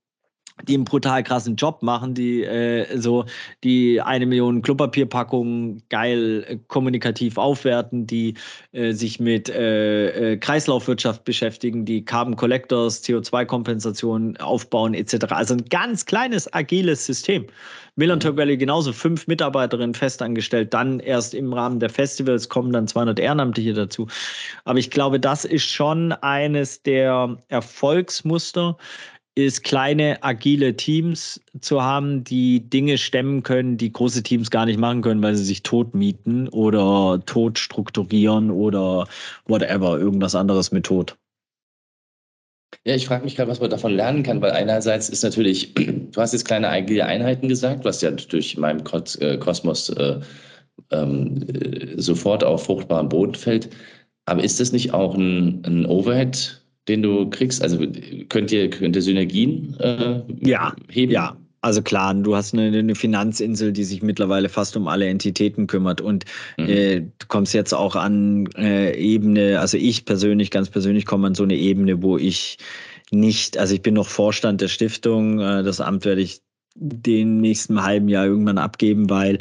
die einen brutal krassen Job machen, die äh, so die eine Million Klopapierpackungen geil äh, kommunikativ aufwerten, die äh, sich mit äh, äh, Kreislaufwirtschaft beschäftigen, die Carbon Collectors, CO2-Kompensation aufbauen etc. Also ein ganz kleines, agiles System. Milan Valley genauso, fünf Mitarbeiterinnen festangestellt, dann erst im Rahmen der Festivals kommen dann 200 Ehrenamtliche dazu. Aber ich glaube, das ist schon eines der Erfolgsmuster, ist, kleine, agile Teams zu haben, die Dinge stemmen können, die große Teams gar nicht machen können, weil sie sich tot mieten oder tot strukturieren oder whatever, irgendwas anderes mit tot. Ja, ich frage mich gerade, was man davon lernen kann, weil einerseits ist natürlich, du hast jetzt kleine agile Einheiten gesagt, was ja durch meinem äh, Kosmos äh, ähm, äh, sofort auf fruchtbaren Boden fällt. Aber ist das nicht auch ein, ein Overhead? Den du kriegst? Also könnt ihr, könnt ihr Synergien äh, ja, heben? Ja, also klar, du hast eine, eine, Finanzinsel, die sich mittlerweile fast um alle Entitäten kümmert und mhm. äh, du kommst jetzt auch an äh, Ebene, also ich persönlich, ganz persönlich komme an so eine Ebene, wo ich nicht, also ich bin noch Vorstand der Stiftung, äh, das Amt werde ich den nächsten halben Jahr irgendwann abgeben, weil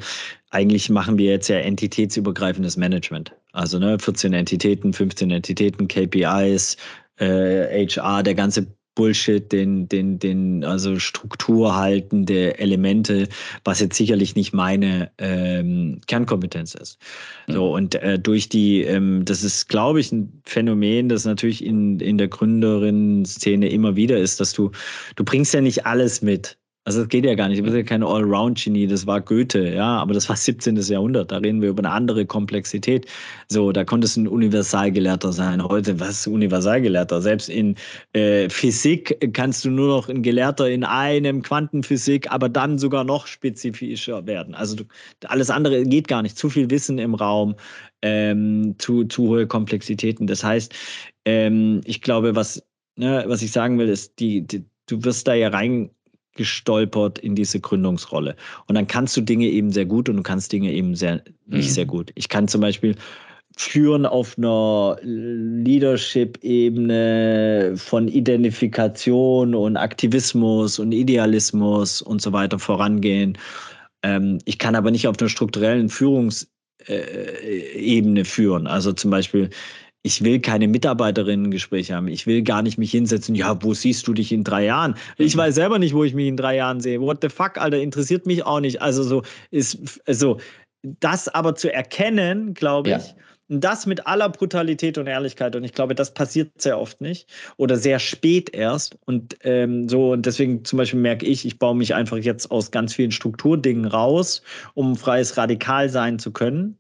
eigentlich machen wir jetzt ja entitätsübergreifendes Management. Also ne, 14 Entitäten, 15 Entitäten, KPIs, äh, HR, der ganze Bullshit, den, den, den, also Struktur haltende Elemente, was jetzt sicherlich nicht meine ähm, Kernkompetenz ist. Mhm. So, und äh, durch die, ähm, das ist, glaube ich, ein Phänomen, das natürlich in, in der Gründerin-Szene immer wieder ist, dass du, du bringst ja nicht alles mit. Also das geht ja gar nicht. Du bist ja kein Allround-Genie, das war Goethe, ja, aber das war 17. Jahrhundert. Da reden wir über eine andere Komplexität. So, da konntest du ein Universalgelehrter sein. Heute, was ist Universalgelehrter? Selbst in äh, Physik kannst du nur noch ein Gelehrter in einem Quantenphysik, aber dann sogar noch spezifischer werden. Also du, alles andere geht gar nicht. Zu viel Wissen im Raum, ähm, zu, zu hohe Komplexitäten. Das heißt, ähm, ich glaube, was, ne, was ich sagen will, ist, die, die du wirst da ja rein gestolpert in diese Gründungsrolle. Und dann kannst du Dinge eben sehr gut und du kannst Dinge eben sehr nicht mhm. sehr gut. Ich kann zum Beispiel führen auf einer Leadership-Ebene von Identifikation und Aktivismus und Idealismus und so weiter vorangehen. Ähm, ich kann aber nicht auf einer strukturellen Führungsebene führen. Also zum Beispiel, ich will keine Mitarbeiterinnen-Gespräche haben. Ich will gar nicht mich hinsetzen, ja, wo siehst du dich in drei Jahren? Ich mhm. weiß selber nicht, wo ich mich in drei Jahren sehe. What the fuck, Alter, interessiert mich auch nicht. Also so ist, also das aber zu erkennen, glaube ich, ja und das mit aller Brutalität und Ehrlichkeit. Und ich glaube, das passiert sehr oft nicht oder sehr spät erst. Und ähm, so, und deswegen zum Beispiel merke ich, ich baue mich einfach jetzt aus ganz vielen Strukturdingen raus, um freies Radikal sein zu können,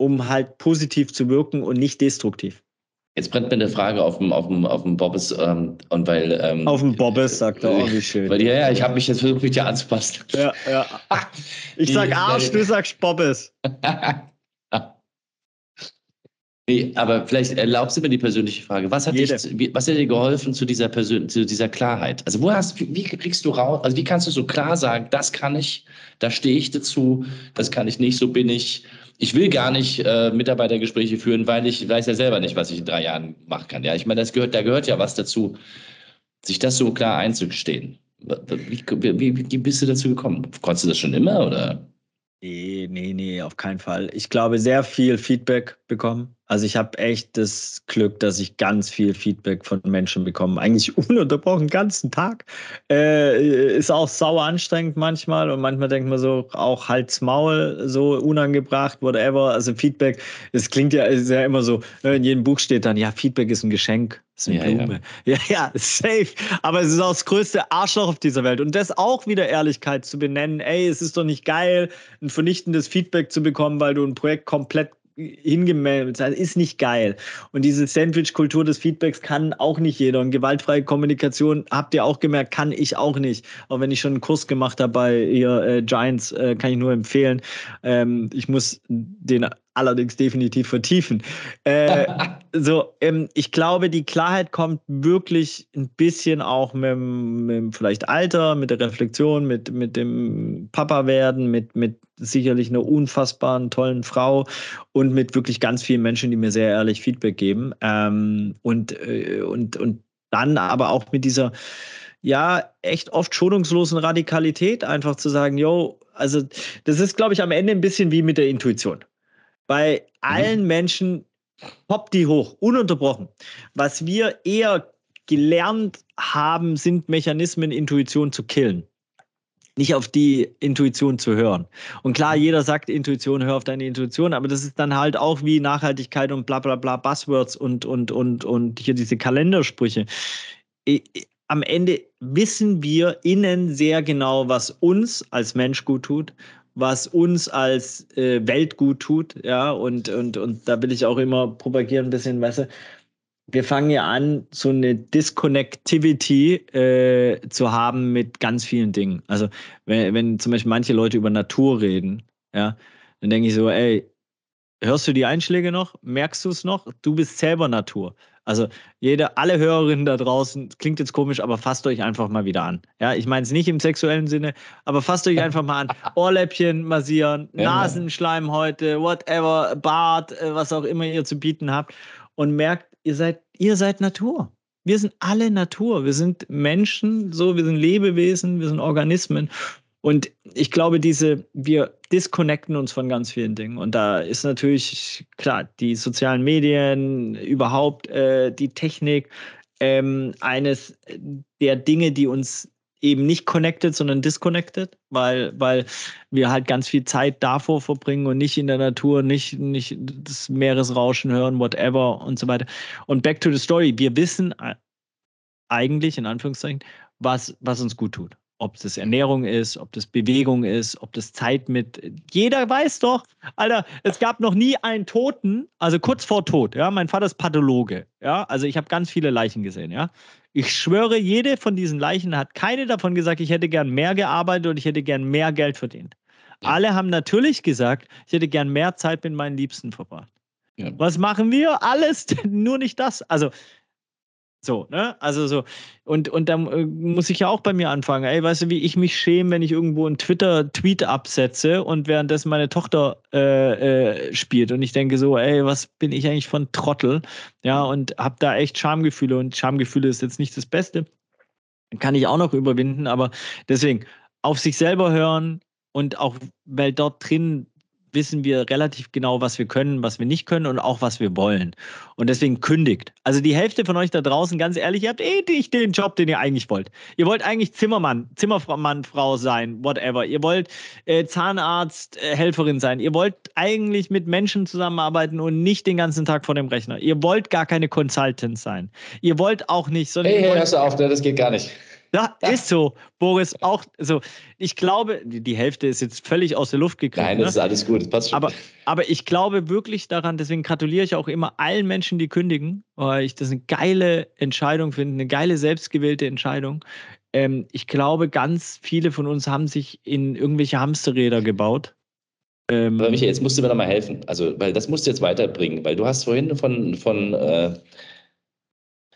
um halt positiv zu wirken und nicht destruktiv. Jetzt brennt mir eine Frage auf dem, auf dem, auf dem Bobbes ähm, und weil. Ähm, auf dem Bobbes, sagt er, oh, wie schön. Weil, ja, ja, ich habe mich jetzt versucht, mich dir anzupassen. Ja, ja. Ich sag Arsch, du sagst Bobbes. Nee, aber vielleicht erlaubst du mir die persönliche Frage. Was hat, dich, was hat dir geholfen zu dieser, Persön zu dieser Klarheit? Also wo hast, wie kriegst du raus, also wie kannst du so klar sagen, das kann ich, da stehe ich dazu, das kann ich nicht, so bin ich. Ich will gar nicht äh, Mitarbeitergespräche führen, weil ich weiß ja selber nicht, was ich in drei Jahren machen kann. Ja, ich meine, das gehört, da gehört ja was dazu, sich das so klar einzugestehen. Wie, wie, wie bist du dazu gekommen? Konntest du das schon immer oder? Nee, nee, nee, auf keinen Fall. Ich glaube, sehr viel Feedback bekommen. Also ich habe echt das Glück, dass ich ganz viel Feedback von Menschen bekomme. Eigentlich ununterbrochen, den ganzen Tag. Äh, ist auch sauer anstrengend manchmal und manchmal denkt man so, auch Hals Maul, so unangebracht, whatever. Also Feedback, es klingt ja, ist ja immer so, ne, in jedem Buch steht dann, ja, Feedback ist ein Geschenk. Ist eine ja, Blume. Ja. ja, ja, safe. Aber es ist auch das größte Arschloch auf dieser Welt. Und das auch wieder Ehrlichkeit zu benennen. Ey, es ist doch nicht geil, ein vernichtendes Feedback zu bekommen, weil du ein Projekt komplett hingemeldet sein, ist nicht geil. Und diese Sandwich-Kultur des Feedbacks kann auch nicht jeder. Und gewaltfreie Kommunikation, habt ihr auch gemerkt, kann ich auch nicht. Auch wenn ich schon einen Kurs gemacht habe bei ihr äh, Giants, äh, kann ich nur empfehlen. Ähm, ich muss den allerdings definitiv vertiefen. Äh, so, ähm, ich glaube, die Klarheit kommt wirklich ein bisschen auch mit, mit vielleicht Alter, mit der Reflexion, mit, mit dem Papa werden, mit, mit sicherlich einer unfassbaren, tollen Frau und mit wirklich ganz vielen Menschen, die mir sehr ehrlich Feedback geben. Ähm, und, äh, und, und dann aber auch mit dieser, ja, echt oft schonungslosen Radikalität, einfach zu sagen, yo, also das ist, glaube ich, am Ende ein bisschen wie mit der Intuition. Bei mhm. allen Menschen poppt die hoch, ununterbrochen. Was wir eher gelernt haben, sind Mechanismen, Intuition zu killen. Nicht auf die Intuition zu hören. Und klar, mhm. jeder sagt Intuition, hör auf deine Intuition, aber das ist dann halt auch wie Nachhaltigkeit und bla bla bla Buzzwords und, und, und, und hier diese Kalendersprüche. Am Ende wissen wir innen sehr genau, was uns als Mensch gut tut was uns als äh, Welt gut tut, ja, und, und, und da will ich auch immer propagieren, ein bisschen, weißt du, wir fangen ja an, so eine Disconnectivity äh, zu haben mit ganz vielen Dingen. Also, wenn, wenn zum Beispiel manche Leute über Natur reden, ja, dann denke ich so, ey, hörst du die Einschläge noch? Merkst du es noch? Du bist selber Natur. Also jede, alle Hörerinnen da draußen, klingt jetzt komisch, aber fasst euch einfach mal wieder an. Ja, ich meine es nicht im sexuellen Sinne, aber fasst euch einfach mal an. Ohrläppchen massieren, Nasenschleimhäute, whatever, Bart, äh, was auch immer ihr zu bieten habt und merkt, ihr seid, ihr seid Natur. Wir sind alle Natur. Wir sind Menschen, so, wir sind Lebewesen, wir sind Organismen. Und ich glaube, diese, wir disconnecten uns von ganz vielen Dingen. Und da ist natürlich, klar, die sozialen Medien, überhaupt äh, die Technik, ähm, eines der Dinge, die uns eben nicht connected, sondern disconnected, weil, weil wir halt ganz viel Zeit davor verbringen und nicht in der Natur, nicht, nicht das Meeresrauschen hören, whatever und so weiter. Und back to the story, wir wissen eigentlich, in Anführungszeichen, was, was uns gut tut ob das Ernährung ist, ob das Bewegung ist, ob das Zeit mit. Jeder weiß doch, Alter, es gab noch nie einen Toten, also kurz vor Tod, ja. Mein Vater ist Pathologe, ja. Also ich habe ganz viele Leichen gesehen, ja. Ich schwöre, jede von diesen Leichen hat keine davon gesagt, ich hätte gern mehr gearbeitet und ich hätte gern mehr Geld verdient. Ja. Alle haben natürlich gesagt, ich hätte gern mehr Zeit mit meinen Liebsten verbracht. Ja. Was machen wir? Alles, nur nicht das. Also So, ne? Also so, und, und dann äh, muss ich ja auch bei mir anfangen. Ey, weißt du, wie ich mich schäme, wenn ich irgendwo einen Twitter-Tweet absetze und währenddessen meine Tochter äh, äh, spielt. Und ich denke so, ey, was bin ich eigentlich von Trottel? Ja, und habe da echt Schamgefühle. Und Schamgefühle ist jetzt nicht das Beste. Kann ich auch noch überwinden, aber deswegen auf sich selber hören und auch, weil dort drin wissen wir relativ genau, was wir können, was wir nicht können und auch, was wir wollen. Und deswegen kündigt. Also die Hälfte von euch da draußen, ganz ehrlich, ihr habt eh nicht den Job, den ihr eigentlich wollt. Ihr wollt eigentlich Zimmermann, Zimmermann, Frau sein, whatever. Ihr wollt äh, Zahnarzt, äh, Helferin sein. Ihr wollt eigentlich mit Menschen zusammenarbeiten und nicht den ganzen Tag vor dem Rechner. Ihr wollt gar keine Consultant sein. Ihr wollt auch nicht, sondern. Hey, hey, hörst du auf, das geht gar nicht. Ja, ist so, Boris. Auch so. Ich glaube, die, Hälfte ist jetzt völlig aus der Luft gekommen. Nein, das ne? ist alles gut, das passt schon. Aber, aber ich glaube wirklich daran, deswegen gratuliere ich auch immer allen Menschen, die kündigen, weil ich das eine geile Entscheidung finde, eine geile selbstgewählte Entscheidung. Ähm, ich glaube, ganz viele von uns haben sich in irgendwelche Hamsterräder gebaut. Ähm, aber Michael, jetzt musst du mir noch mal helfen. Also, weil das musst du jetzt weiterbringen, weil du hast vorhin von, von äh,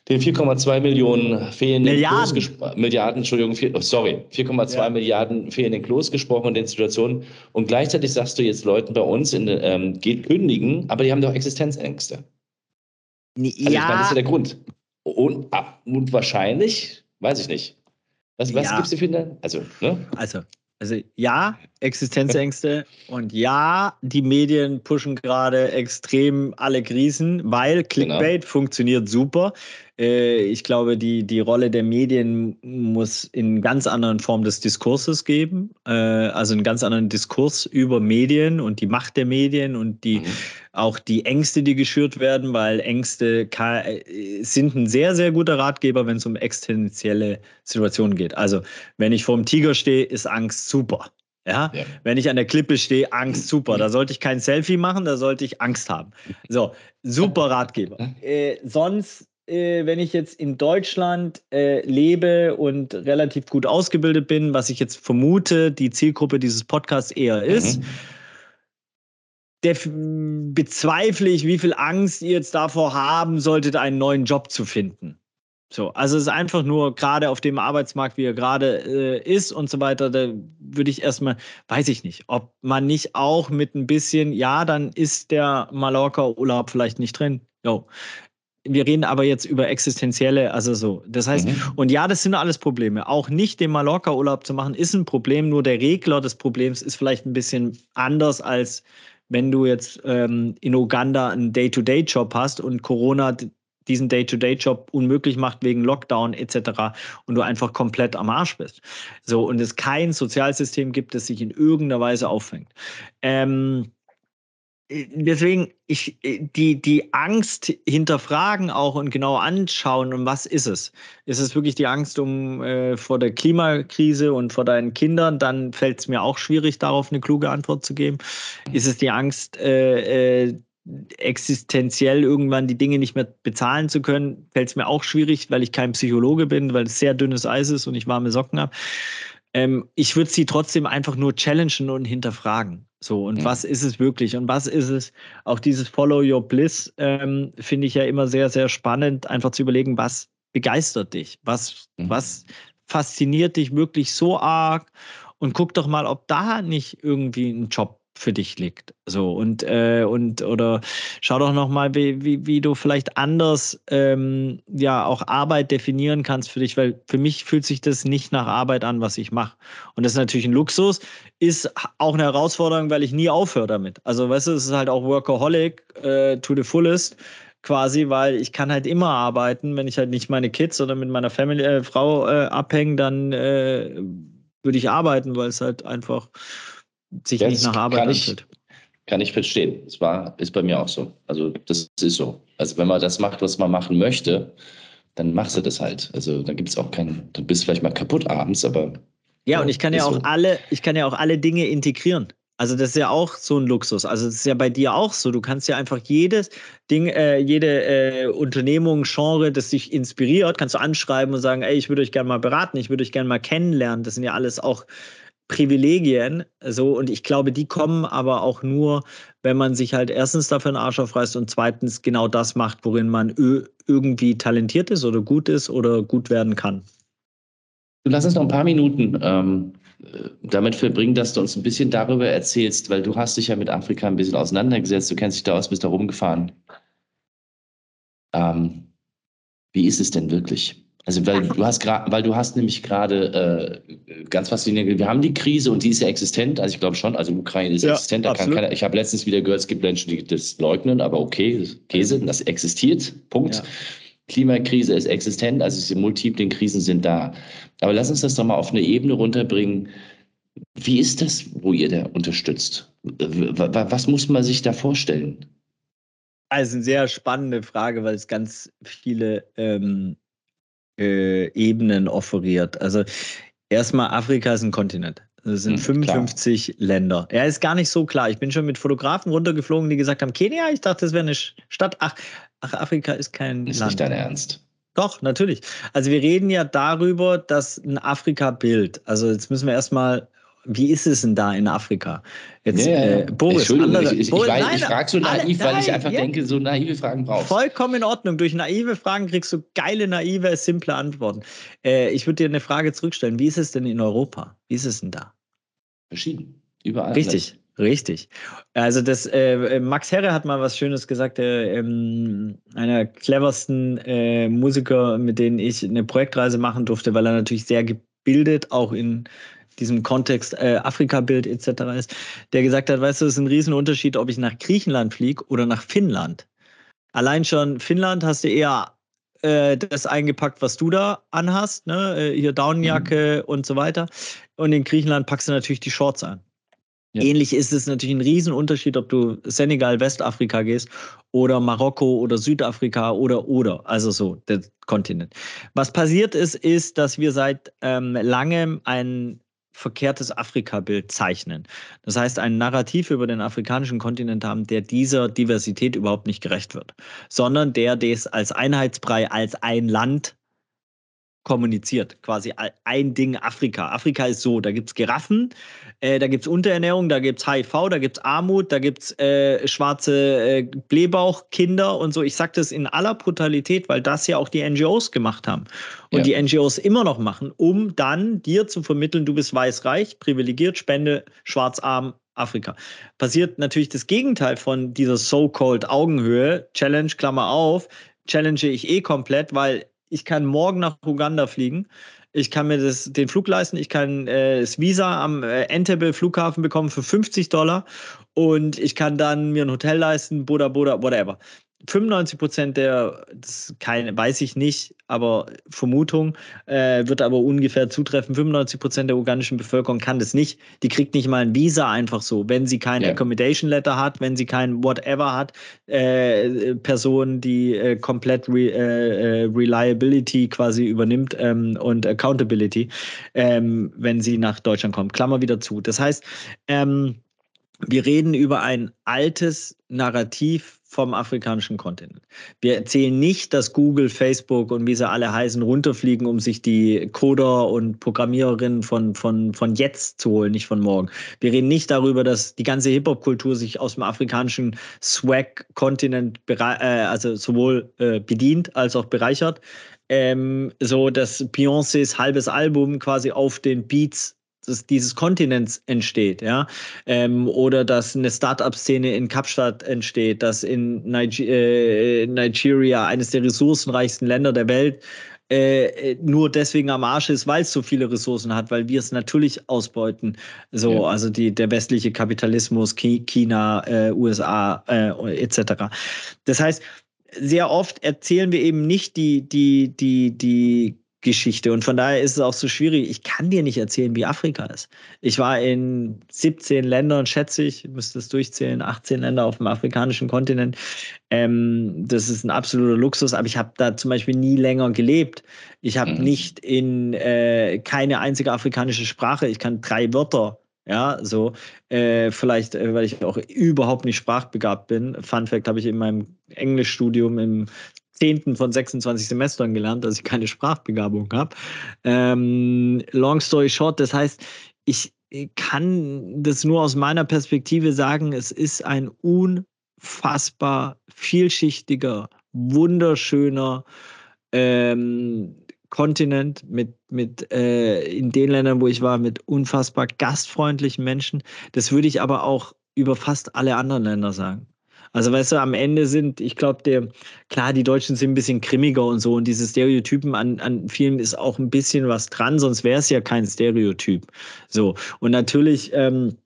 den 4,2 Millionen fehlenden Milliarden. Klos Milliarden, Entschuldigung, vier, oh, sorry, 4,2 ja. Milliarden fehlenden Klos gesprochen in den Situationen. Und gleichzeitig sagst du jetzt Leuten bei uns, in, ähm, geht kündigen, aber die haben doch Existenzängste. Ja. Also ich meine, das ist ja der Grund. Und, ah, und wahrscheinlich, weiß ich nicht. Was, was ja. gibst du für eine? Also, ne? also, also ja, Existenzängste und ja, die Medien pushen gerade extrem alle Krisen, weil genau. Clickbait genau. funktioniert super. Äh, ich glaube, die, die Rolle der Medien muss in ganz anderen Form des Diskurses geben, äh, also einen ganz anderen Diskurs über Medien und die Macht der Medien und die mhm. auch die Ängste, die geschürt werden, weil Ängste äh, sind ein sehr, sehr guter Ratgeber, wenn es um existenzielle Situationen geht. Also, wenn ich vor dem Tiger stehe, ist Angst super. Ja? ja? wenn ich an der Klippe stehe, Angst, super. Da sollte ich kein Selfie machen, da sollte ich Angst haben. So, super Ratgeber. Äh, sonst äh, wenn ich jetzt in Deutschland äh, lebe und relativ gut ausgebildet bin, was ich jetzt vermute, die Zielgruppe dieses Podcasts eher ist, mhm. bezweifle ich, wie viel Angst ihr jetzt davor haben solltet, einen neuen Job zu finden. So, also es ist einfach nur gerade auf dem Arbeitsmarkt, wie er gerade äh, ist und so weiter, da würde ich erstmal, weiß ich nicht, ob man nicht auch mit ein bisschen, ja, dann ist der Mallorca-Urlaub vielleicht nicht drin. Jo wir reden aber jetzt über existenzielle, also so. Das heißt, mhm. und ja, das sind alles Probleme. Auch nicht den Mallorca-Urlaub zu machen, ist ein Problem. Nur der Regler des Problems ist vielleicht ein bisschen anders, als wenn du jetzt ähm, in Uganda einen Day-to-Day-Job hast und Corona diesen Day-to-Day-Job unmöglich macht wegen Lockdown etc. und du einfach komplett am Arsch bist. So, und es kein Sozialsystem gibt, das sich in irgendeiner Weise auffängt. Ähm, äh, deswegen, ich, die, die Angst hinterfragen auch und genau anschauen, und was ist es? Ist es wirklich die Angst um äh, vor der Klimakrise und vor deinen Kindern? Dann fällt es mir auch schwierig, darauf eine kluge Antwort zu geben. Ist es die Angst, äh, äh, existenziell irgendwann die Dinge nicht mehr bezahlen zu können? Fällt es mir auch schwierig, weil ich kein Psychologe bin, weil es sehr dünnes Eis ist und ich warme Socken habe. Ähm, ich würde sie trotzdem einfach nur challengen und hinterfragen. So, und mhm. was ist es wirklich? Und was ist es? Auch dieses Follow Your Bliss ähm, finde ich ja immer sehr, sehr spannend, einfach zu überlegen, was begeistert dich? Was, mhm. was fasziniert dich wirklich so arg? Und guck doch mal, ob da nicht irgendwie ein Job für dich liegt. So und äh, und oder schau doch noch mal, wie, wie, wie du vielleicht anders ähm, ja auch Arbeit definieren kannst für dich, weil für mich fühlt sich das nicht nach Arbeit an, was ich mache. Und das ist natürlich ein Luxus, ist auch eine Herausforderung, weil ich nie aufhöre damit. Also weißt du, es ist halt auch Workaholic äh, to the fullest quasi, weil ich kann halt immer arbeiten, wenn ich halt nicht meine Kids oder mit meiner Family, äh, Frau äh, abhänge, dann äh, würde ich arbeiten, weil es halt einfach sich Jetzt nicht nach Arbeit kann anfühlt. kann ich verstehen. Das war, ist bei mir auch so. Also das ist so. Also wenn man das macht, was man machen möchte, dann machst du das halt. Also dann gibt es auch keinen, du bist vielleicht mal kaputt abends, aber. Ja, und ich kann ja auch so. alle, ich kann ja auch alle Dinge integrieren. Also das ist ja auch so ein Luxus. Also das ist ja bei dir auch so. Du kannst ja einfach jedes Ding, äh, jede äh, Unternehmung, Genre, das dich inspiriert, kannst du anschreiben und sagen, ey, ich würde euch gerne mal beraten, ich würde euch gerne mal kennenlernen. Das sind ja alles auch Privilegien, so und ich glaube, die kommen aber auch nur, wenn man sich halt erstens dafür einen Arsch aufreißt und zweitens genau das macht, worin man irgendwie talentiert ist oder gut ist oder gut werden kann. Du lass uns noch ein paar Minuten ähm, äh, damit verbringen, dass du uns ein bisschen darüber erzählst, weil du hast dich ja mit Afrika ein bisschen auseinandergesetzt, du kennst dich da aus, bist da rumgefahren. Ähm, wie ist es denn wirklich? Also weil du hast gerade, weil du hast nämlich gerade äh, ganz faszinierend, wir haben die Krise und die ist ja existent, also ich glaube schon, also Ukraine ist ja, existent, da kann keiner, ich habe letztens wieder gehört, es gibt Menschen, die das leugnen, aber okay, Käse, das existiert, Punkt. Ja. Klimakrise ist existent, also diese multiplen Krisen sind da. Aber lass uns das doch mal auf eine Ebene runterbringen. Wie ist das, wo ihr da unterstützt? Was muss man sich da vorstellen? Also eine sehr spannende Frage, weil es ganz viele ähm, äh, Ebenen offeriert. Also erstmal, Afrika ist ein Kontinent. Das sind hm, 55 klar. Länder. Er ist gar nicht so klar. Ich bin schon mit Fotografen runtergeflogen, die gesagt haben, Kenia, ich dachte, das wäre eine Stadt. Ach, ach, Afrika ist kein ist Land. Ist nicht dein Ernst. Doch, natürlich. Also wir reden ja darüber, dass ein Afrika-Bild, also jetzt müssen wir erstmal wie ist es denn da in Afrika? Jetzt, ja. Äh, Boris, andere, ich, ich, ich, ich frage so naiv, alle, weil ich einfach ja. denke, so naive Fragen brauchst. Vollkommen in Ordnung. Durch naive Fragen kriegst du geile, naive, simple Antworten. Äh, ich würde dir eine Frage zurückstellen. Wie ist es denn in Europa? Wie ist es denn da? Verschieden. Überall. Richtig. Richtig. Also das äh, Max Herre hat mal was Schönes gesagt, äh, ähm, einer cleversten äh, Musiker, mit denen ich eine Projektreise machen durfte, weil er natürlich sehr gebildet auch in diesem Kontext äh, Afrika-Bild etc. ist, der gesagt hat, weißt du, es ist ein Riesenunterschied, ob ich nach Griechenland fliege oder nach Finnland. Allein schon Finnland hast du eher äh, das eingepackt, was du da anhast, ne? Äh, hier Daunenjacke mhm. und so weiter. Und in Griechenland packst du natürlich die Shorts an. Ja. Ähnlich ist es natürlich ein Riesenunterschied, ob du Senegal, Westafrika gehst oder Marokko oder Südafrika oder oder, also so der Kontinent. Was passiert ist, ist, dass wir seit ähm, langem ein verkehrtes Afrika-Bild zeichnen. Das heißt, ein Narrativ über den afrikanischen Kontinent haben, der dieser Diversität überhaupt nicht gerecht wird, sondern der das als Einheitsbrei, als ein Land kommuniziert. Quasi ein Ding Afrika. Afrika ist so, da gibt es Giraffen, äh, da gibt es Unterernährung, da gibt es HIV, da gibt es Armut, da gibt es äh, schwarze äh, Blähbauchkinder und so. Ich sage das in aller Brutalität, weil das ja auch die NGOs gemacht haben. Und ja. die NGOs immer noch machen, um dann dir zu vermitteln, du bist weißreich, privilegiert, Spende, schwarzarm, Afrika. Passiert natürlich das Gegenteil von dieser so-called Augenhöhe, Challenge, Klammer auf, challenge ich eh komplett, weil ich kann morgen nach Uganda fliegen. Ich kann mir das, den Flug leisten. Ich kann äh, das Visa am äh, Entebbe Flughafen bekommen für 50 Dollar und ich kann dann mir ein Hotel leisten, Buddha, Buddha, whatever. 95 Prozent der, das keine, weiß ich nicht, aber Vermutung äh, wird aber ungefähr zutreffen. 95 Prozent der ugandischen Bevölkerung kann das nicht. Die kriegt nicht mal ein Visa einfach so, wenn sie kein ja. Accommodation Letter hat, wenn sie kein Whatever hat. Äh, Person, die äh, komplett Re, äh, äh, Reliability quasi übernimmt ähm, und Accountability, ähm, wenn sie nach Deutschland kommt. Klammer wieder zu. Das heißt, ähm, wir reden über ein altes Narrativ vom afrikanischen Kontinent. Wir erzählen nicht, dass Google, Facebook und wie sie alle heißen, runterfliegen, um sich die Coder und Programmiererinnen von, von, von jetzt zu holen, nicht von morgen. Wir reden nicht darüber, dass die ganze Hip-Hop-Kultur sich aus dem afrikanischen Swag-Kontinent äh, also sowohl äh, bedient als auch bereichert. Ähm, so dass Beyoncés halbes Album quasi auf den Beats des, dieses Kontinents entsteht, ja, ähm, oder dass eine Start-up-Szene in Kapstadt entsteht, dass in Niger äh, Nigeria, eines der ressourcenreichsten Länder der Welt, äh, nur deswegen am Arsch ist, weil es so viele Ressourcen hat, weil wir es natürlich ausbeuten. So, ja. also die, der westliche Kapitalismus, China, äh, USA äh, etc. Das heißt, sehr oft erzählen wir eben nicht die, die, die, die Geschichte. Und von daher ist es auch so schwierig. Ich kann dir nicht erzählen, wie Afrika ist. Ich war in 17 Ländern, schätze ich, müsste es durchzählen, 18 Länder auf dem afrikanischen Kontinent. Ähm, das ist ein absoluter Luxus, aber ich habe da zum Beispiel nie länger gelebt. Ich habe mhm. nicht in äh, keine einzige afrikanische Sprache. Ich kann drei Wörter. Ja, so äh, vielleicht, äh, weil ich auch überhaupt nicht sprachbegabt bin. Fun Fact habe ich in meinem Englischstudium im zehnten von 26 Semestern gelernt, dass ich keine Sprachbegabung habe. Ähm, long story short, das heißt, ich kann das nur aus meiner Perspektive sagen, es ist ein unfassbar vielschichtiger, wunderschöner ähm, Kontinent mit, mit äh, in den Ländern, wo ich war, mit unfassbar gastfreundlichen Menschen. Das würde ich aber auch über fast alle anderen Länder sagen. Also weißt du, am Ende sind, ich glaube, klar, die Deutschen sind ein bisschen grimmiger und so und diese Stereotypen an, an vielen ist auch ein bisschen was dran, sonst wäre es ja kein Stereotyp. So. Und natürlich, ähm,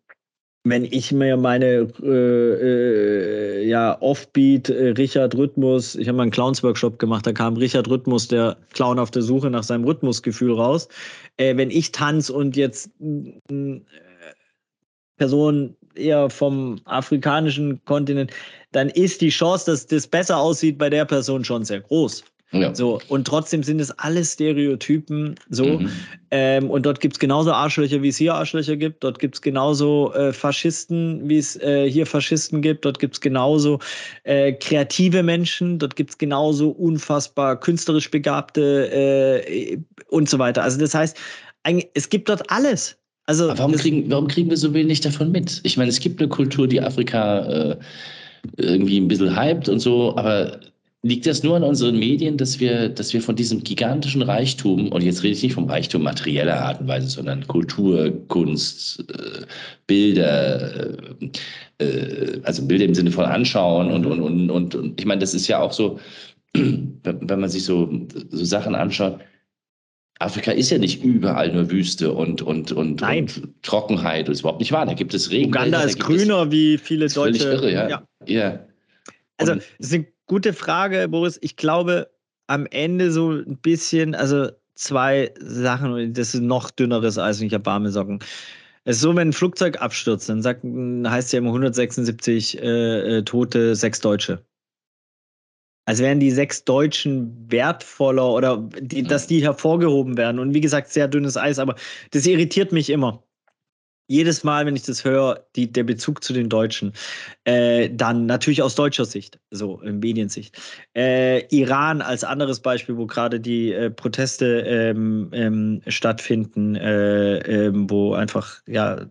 wenn ich mir meine äh, äh, ja, Offbeat, äh, Richard Rhythmus, ich habe mal einen Clowns-Workshop gemacht, da kam Richard Rhythmus, der Clown auf der Suche nach seinem Rhythmusgefühl raus. Äh, wenn ich tanze und jetzt äh, Person eher vom afrikanischen Kontinent, dann ist die Chance, dass das besser aussieht bei der Person schon sehr groß. Ja. So, und trotzdem sind es alle Stereotypen so. Mhm. Ähm, und dort gibt es genauso Arschlöcher, wie es hier Arschlöcher gibt. Dort gibt es genauso äh, Faschisten, wie es äh, hier Faschisten gibt. Dort gibt es genauso äh, kreative Menschen. Dort gibt es genauso unfassbar künstlerisch Begabte äh, und so weiter. Also das heißt, es gibt dort alles. Also, warum, kriegen, warum kriegen wir so wenig davon mit? Ich meine, es gibt eine Kultur, die Afrika äh, irgendwie ein bisschen hypt und so, aber liegt das nur an unseren Medien, dass wir, dass wir von diesem gigantischen Reichtum, und jetzt rede ich nicht vom Reichtum materieller Art und Weise, sondern Kultur, Kunst, äh, Bilder, äh, äh also Bilder im Sinne von anschauen und, und, und, und, und ich meine, das ist ja auch so, wenn man sich so, so Sachen anschaut, Afrika ist ja nicht überall nur Wüste und, und, und, und Trockenheit. Das ist überhaupt nicht wahr. Da gibt es Regen. Uganda ist grüner wie viele das Deutsche. Irre, ja. ja. ja. Also, das ist eine gute Frage, Boris. Ich glaube, am Ende so ein bisschen, also zwei Sachen, das ist noch dünneres Eis und ich habe warme Socken. Es ist so, wenn ein Flugzeug abstürzt, dann sagt, heißt es ja immer 176 äh, äh, Tote, sechs Deutsche als wären die sechs Deutschen wertvoller oder die, dass die hervorgehoben werden. Und wie gesagt, sehr dünnes Eis, aber das irritiert mich immer. Jedes Mal, wenn ich das höre, die, der Bezug zu den Deutschen, äh, dann natürlich aus deutscher Sicht, so in Mediensicht. Äh, Iran als anderes Beispiel, wo gerade die äh, Proteste ähm, ähm, stattfinden, äh, ähm, wo einfach ja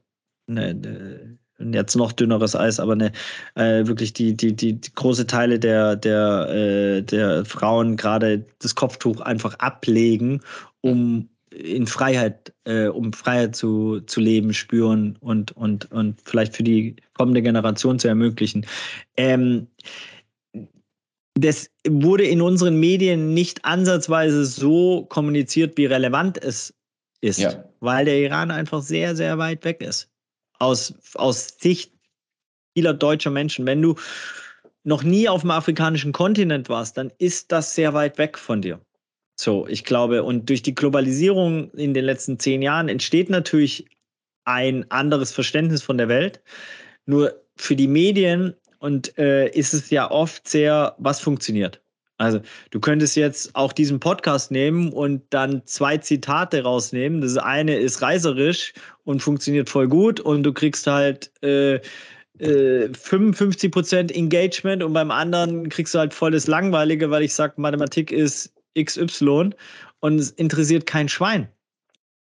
ne, ne, jetzt noch dünneres Eis, aber eine, äh, wirklich die, die, die, die, große Teile der, der, äh, der Frauen gerade das Kopftuch einfach ablegen, um in Freiheit, äh, um Freiheit zu, zu leben, spüren und, und, und vielleicht für die kommende Generation zu ermöglichen. Ähm, das wurde in unseren Medien nicht ansatzweise so kommuniziert, wie relevant es ist, ja. weil der Iran einfach sehr, sehr weit weg ist aus, aus Sicht vieler deutscher Menschen. Wenn du noch nie auf dem afrikanischen Kontinent warst, dann ist das sehr weit weg von dir. So, ich glaube, und durch die Globalisierung in den letzten zehn Jahren entsteht natürlich ein anderes Verständnis von der Welt. Nur für die Medien und äh, ist es ja oft sehr, was funktioniert. Also du könntest jetzt auch diesen Podcast nehmen und dann zwei Zitate rausnehmen. Das eine ist reiserisch und funktioniert voll gut und du kriegst halt äh, äh, 55% Engagement und beim anderen kriegst du halt voll das Langweilige, weil ich sage, Mathematik ist XY und es interessiert kein Schwein.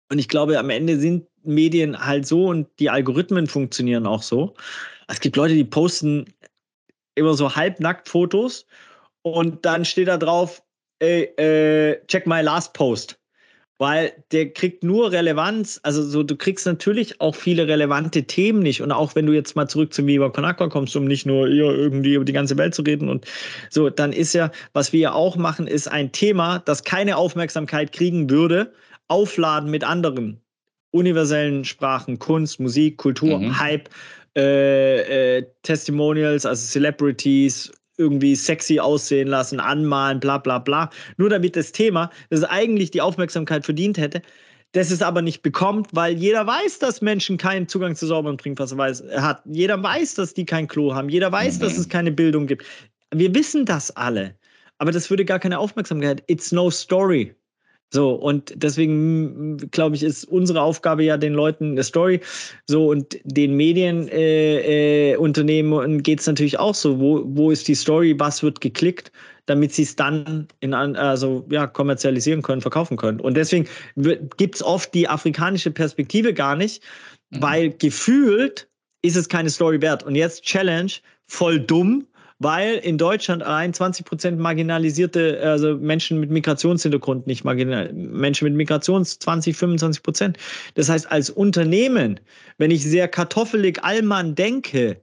Und ich glaube, am Ende sind Medien halt so und die Algorithmen funktionieren auch so. Es gibt Leute, die posten immer so halbnackt Fotos und dann steht da drauf, ey, äh, check my last post. Weil der kriegt nur Relevanz, also so, du kriegst natürlich auch viele relevante Themen nicht. Und auch wenn du jetzt mal zurück zum Viva Con Aqua kommst, um nicht nur hier irgendwie über die ganze Welt zu reden und so, dann ist ja, was wir ja auch machen, ist ein Thema, das keine Aufmerksamkeit kriegen würde, aufladen mit anderen universellen Sprachen, Kunst, Musik, Kultur, mhm. Hype, äh, äh, Testimonials, also Celebrities, irgendwie sexy aussehen lassen, anmalen, bla bla bla. Nur damit das Thema, das eigentlich die Aufmerksamkeit verdient hätte, das es aber nicht bekommt, weil jeder weiß, dass Menschen keinen Zugang zu sauberem Trinkwasser weiß, hat. Jeder weiß, dass die kein Klo haben. Jeder weiß, mhm. dass es keine Bildung gibt. Wir wissen das alle. Aber das würde gar keine Aufmerksamkeit. It's no story. So, und deswegen glaube ich, ist unsere Aufgabe ja den Leuten eine Story. So, und den Medienunternehmen äh, äh, geht es natürlich auch so. Wo, wo ist die Story? Was wird geklickt? damit sie es dann in, also, ja, kommerzialisieren können, verkaufen können. Und deswegen gibt es oft die afrikanische Perspektive gar nicht, mhm. weil gefühlt ist es keine Story wert. Und jetzt Challenge, voll dumm, weil in Deutschland allein 20 Prozent marginalisierte, also Menschen mit Migrationshintergrund nicht marginal, Menschen mit Migrations 20, 25 Prozent. Das heißt, als Unternehmen, wenn ich sehr kartoffelig Allmann denke,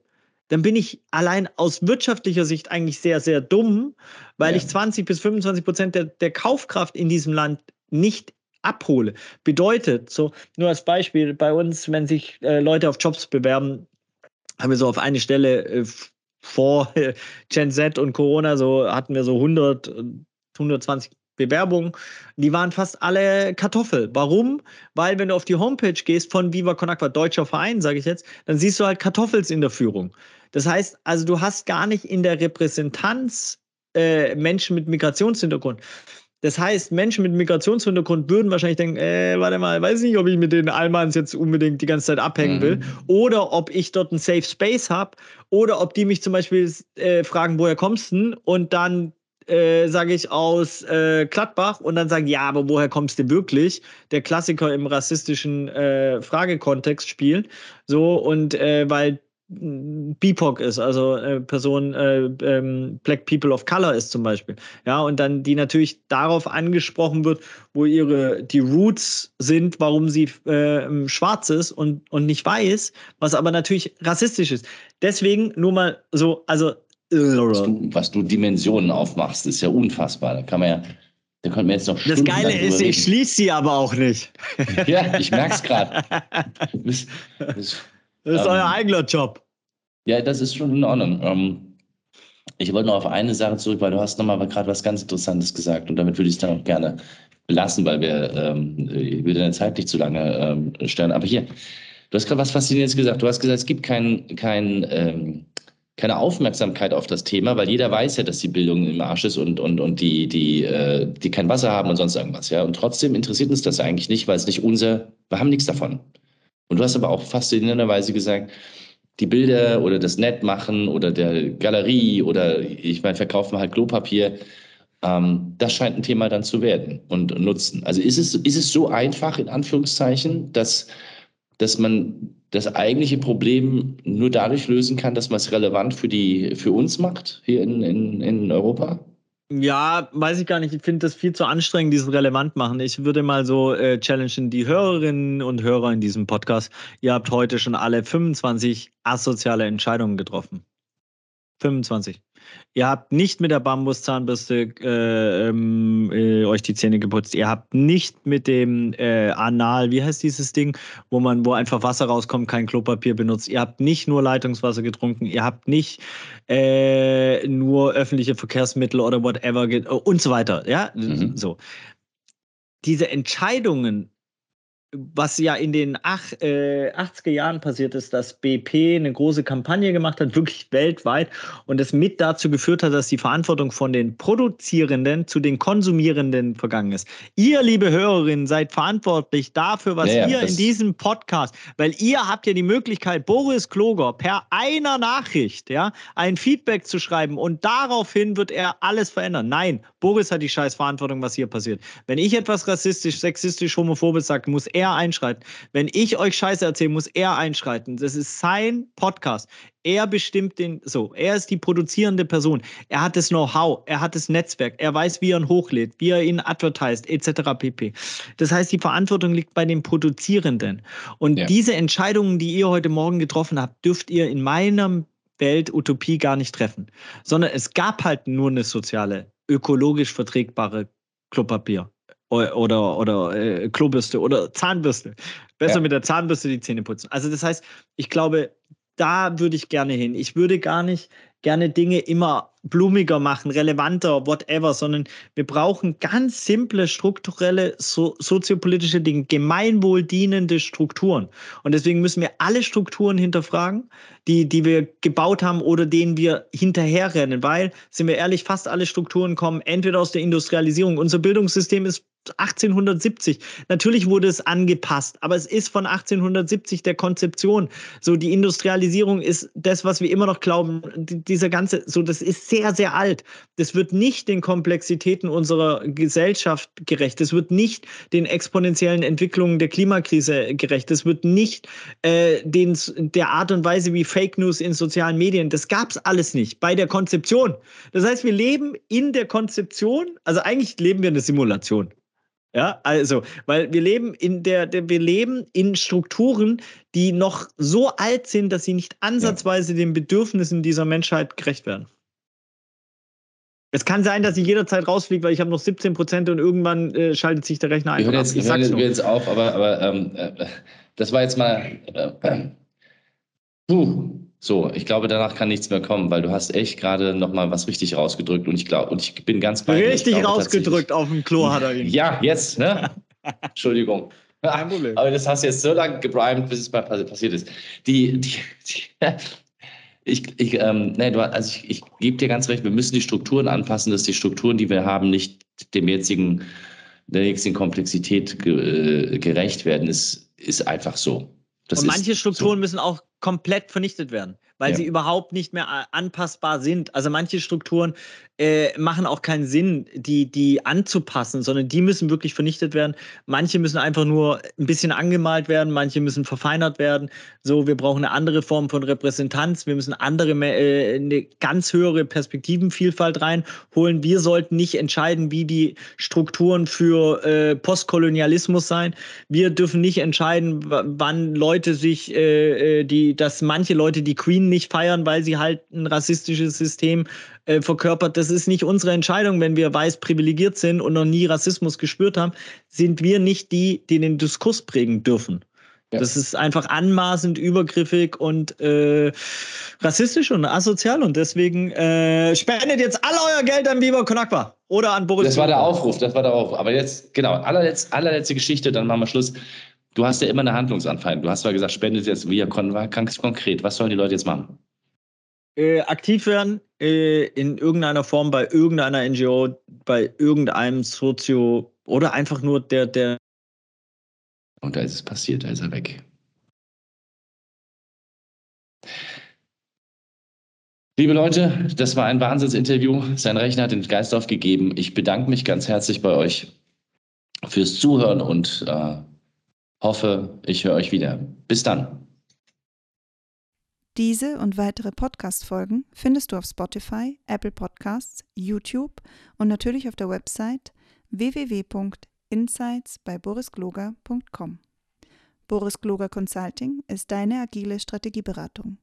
dann bin ich allein aus wirtschaftlicher Sicht eigentlich sehr, sehr dumm, weil ja. ich 20 bis 25 Prozent der, der Kaufkraft in diesem Land nicht abhole. Bedeutet, so nur als Beispiel, bei uns, wenn sich äh, Leute auf Jobs bewerben, haben wir so auf eine Stelle äh, vor Gen Z und Corona so hatten wir so 100, 120 Bewerbungen. Die waren fast alle Kartoffel. Warum? Weil wenn du auf die Homepage gehst von Viva Con Aqua, deutscher Verein, sage ich jetzt, dann siehst du halt Kartoffels in der Führung. Das heißt, also du hast gar nicht in der Repräsentanz äh, Menschen mit Migrationshintergrund. Das heißt, Menschen mit Migrationshintergrund würden wahrscheinlich denken, äh, warte mal, weiß nicht, ob ich mit den Almans jetzt unbedingt die ganze Zeit abhängen will. Mhm. Oder ob ich dort einen Safe Space habe. Oder ob die mich zum Beispiel äh, fragen, woher kommst du? Und dann äh, sage ich aus äh, Gladbach und dann sagen, ja, aber woher kommst du wirklich? Der Klassiker im rassistischen äh, Fragekontext spielt. So, und äh, weil BIPOC ist, also äh, Person äh, ähm, Black People of Color ist zum Beispiel. Ja, und dann die natürlich darauf angesprochen wird, wo ihre die Roots sind, warum sie äh, schwarz ist und, und nicht weiß, was aber natürlich rassistisch ist. Deswegen nur mal so, also was du, was du Dimensionen aufmachst, ist ja unfassbar. Da kann man ja da könnten wir jetzt noch Das Geile ist, ich schließe sie aber auch nicht. ja, ich merke es gerade. Das ist ähm, euer eigener Job. Ja, das ist schon in Ordnung. Ähm, ich wollte noch auf eine Sache zurück, weil du hast noch mal gerade was ganz Interessantes gesagt und damit würde ich es dann auch gerne belassen, weil wir ähm, ich will deine Zeit nicht zu lange ähm, stören. Aber hier, du hast gerade was Faszinierendes gesagt. Du hast gesagt, es gibt kein, kein, ähm, keine Aufmerksamkeit auf das Thema, weil jeder weiß ja, dass die Bildung im Arsch ist und, und, und die, die, äh, die kein Wasser haben und sonst irgendwas. Ja? Und trotzdem interessiert uns das eigentlich nicht, weil es nicht unser, wir haben nichts davon. Und du hast aber auch faszinierenderweise gesagt, die Bilder oder das Net machen oder der Galerie oder ich meine, verkaufen halt Klopapier, ähm, das scheint ein Thema dann zu werden und nutzen. Also ist es, ist es so einfach, in Anführungszeichen, dass, dass man das eigentliche Problem nur dadurch lösen kann, dass man es relevant für, die, für uns macht hier in, in, in Europa? Ja, weiß ich gar nicht. Ich finde das viel zu anstrengend, dieses relevant machen. Ich würde mal so äh, challengen die Hörerinnen und Hörer in diesem Podcast. Ihr habt heute schon alle 25 asoziale Entscheidungen getroffen. 25. Ihr habt nicht mit der Bambuszahnbürste äh, ähm, äh, euch die Zähne geputzt. Ihr habt nicht mit dem äh, Anal, wie heißt dieses Ding, wo man, wo einfach Wasser rauskommt, kein Klopapier benutzt. Ihr habt nicht nur Leitungswasser getrunken. Ihr habt nicht äh, nur öffentliche Verkehrsmittel oder whatever und so weiter. Ja, mhm. so. Diese Entscheidungen was ja in den ach, äh, 80er Jahren passiert ist, dass BP eine große Kampagne gemacht hat, wirklich weltweit, und es mit dazu geführt hat, dass die Verantwortung von den Produzierenden zu den Konsumierenden vergangen ist. Ihr, liebe Hörerinnen, seid verantwortlich dafür, was ja, ihr in diesem Podcast, weil ihr habt ja die Möglichkeit, Boris Kloger per einer Nachricht ja, ein Feedback zu schreiben und daraufhin wird er alles verändern. Nein, Boris hat die scheiß Verantwortung, was hier passiert. Wenn ich etwas rassistisch, sexistisch, homophobisch sage, muss er einschreiten. Wenn ich euch Scheiße erzähle, muss er einschreiten. Das ist sein Podcast. Er bestimmt den, so, er ist die produzierende Person. Er hat das Know-how, er hat das Netzwerk, er weiß, wie er ihn hochlädt, wie er ihn advertised, etc. pp. Das heißt, die Verantwortung liegt bei den Produzierenden. Und ja. diese Entscheidungen, die ihr heute Morgen getroffen habt, dürft ihr in meiner Welt Utopie gar nicht treffen. Sondern es gab halt nur eine soziale, ökologisch verträgbare Klopapier oder, oder äh, Klobürste oder Zahnbürste. Besser ja. mit der Zahnbürste die Zähne putzen. Also das heißt, ich glaube, da würde ich gerne hin. Ich würde gar nicht gerne Dinge immer blumiger machen, relevanter, whatever, sondern wir brauchen ganz simple strukturelle so, soziopolitische Dinge, gemeinwohldienende Strukturen. Und deswegen müssen wir alle Strukturen hinterfragen. Die, die wir gebaut haben oder denen wir hinterherrennen. Weil, sind wir ehrlich, fast alle Strukturen kommen entweder aus der Industrialisierung. Unser Bildungssystem ist 1870. Natürlich wurde es angepasst, aber es ist von 1870 der Konzeption. So die Industrialisierung ist das, was wir immer noch glauben. Dieser ganze, so das ist sehr, sehr alt. Das wird nicht den Komplexitäten unserer Gesellschaft gerecht. Das wird nicht den exponentiellen Entwicklungen der Klimakrise gerecht. Das wird nicht äh, den, der Art und Weise wie Fake News in sozialen Medien. Das gab es alles nicht bei der Konzeption. Das heißt, wir leben in der Konzeption. Also eigentlich leben wir in der Simulation. Ja, also, weil wir leben in der, der, wir leben in Strukturen, die noch so alt sind, dass sie nicht ansatzweise ja. den Bedürfnissen dieser Menschheit gerecht werden. Es kann sein, dass ich jederzeit rausfliege, weil ich habe noch 17 Prozent und irgendwann äh, schaltet sich der Rechner ein. Wir hören jetzt, ich jetzt, jetzt auf, aber, aber ähm, äh, das war jetzt mal. Äh, äh puh. So, ich glaube, danach kann nichts mehr kommen, weil du hast echt gerade noch mal was richtig rausgedrückt und ich glaube und ich bin ganz bei Richtig glaube, rausgedrückt auf dem Klo hat er ihn. Ja, jetzt, ne? Entschuldigung. Kein Problem. Aber das hast du jetzt so lange geprimed, bis es mal passiert ist. Die, die, die ich, ich, ähm, nee, du, also ich, ich gebe dir ganz recht, wir müssen die Strukturen anpassen, dass die Strukturen, die wir haben, nicht dem jetzigen, der jetzigen Komplexität ge, äh, gerecht werden. Ist, ist einfach so. Das und manche Strukturen so. müssen auch komplett vernichtet werden, weil ja. sie überhaupt nicht mehr äh, anpassbar sind. Also manche Strukturen äh, machen auch keinen Sinn, die, die anzupassen, sondern die müssen wirklich vernichtet werden. Manche müssen einfach nur ein bisschen angemalt werden, manche müssen verfeinert werden. So, wir brauchen eine andere Form von Repräsentanz, wir müssen andere, äh, eine ganz höhere Perspektivenvielfalt reinholen. Wir sollten nicht entscheiden, wie die Strukturen für äh, Postkolonialismus sein. Wir dürfen nicht entscheiden, wann Leute sich, äh, äh, die, dass manche Leute die Queen nicht feiern, weil sie halt ein rassistisches System äh, verkörpert. Das ist nicht unsere Entscheidung, wenn wir weiß privilegiert sind und noch nie Rassismus gespürt haben, sind wir nicht die, die den Diskurs prägen dürfen. Ja. Das ist einfach anmaßend, übergriffig und äh, rassistisch und asozial und deswegen äh, spendet jetzt all euer Geld an Viva Konakwa oder an Boris. Das war der Aufruf, das war der Aufruf. Aber jetzt, genau, allerletz, allerletzte Geschichte, dann machen wir Schluss. Du hast ja immer eine Handlungsanfeindung. Du hast zwar gesagt, spendet jetzt Via Konakwa, ganz konkret. Was sollen die Leute jetzt machen? äh, aktiv werden äh, in irgendeiner Form bei irgendeiner NGO, bei irgendeinem Sozio oder einfach nur der, der. Und da ist es passiert, da ist er weg. Liebe Leute, das war ein Wahnsinnsinterview. Sein Rechner hat den Geist aufgegeben. Ich bedanke mich ganz herzlich bei euch fürs Zuhören und äh, hoffe, ich höre euch wieder. Bis dann. Diese und weitere Podcast-Folgen findest du auf Spotify, Apple Podcasts, YouTube und natürlich auf der Website www.insights bei borisgloger.com. Boris Gloger Consulting ist deine agile Strategieberatung.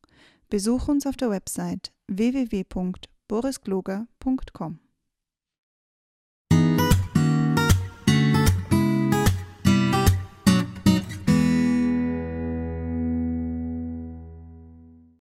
Besuch uns auf der Website www.borisgloger.com.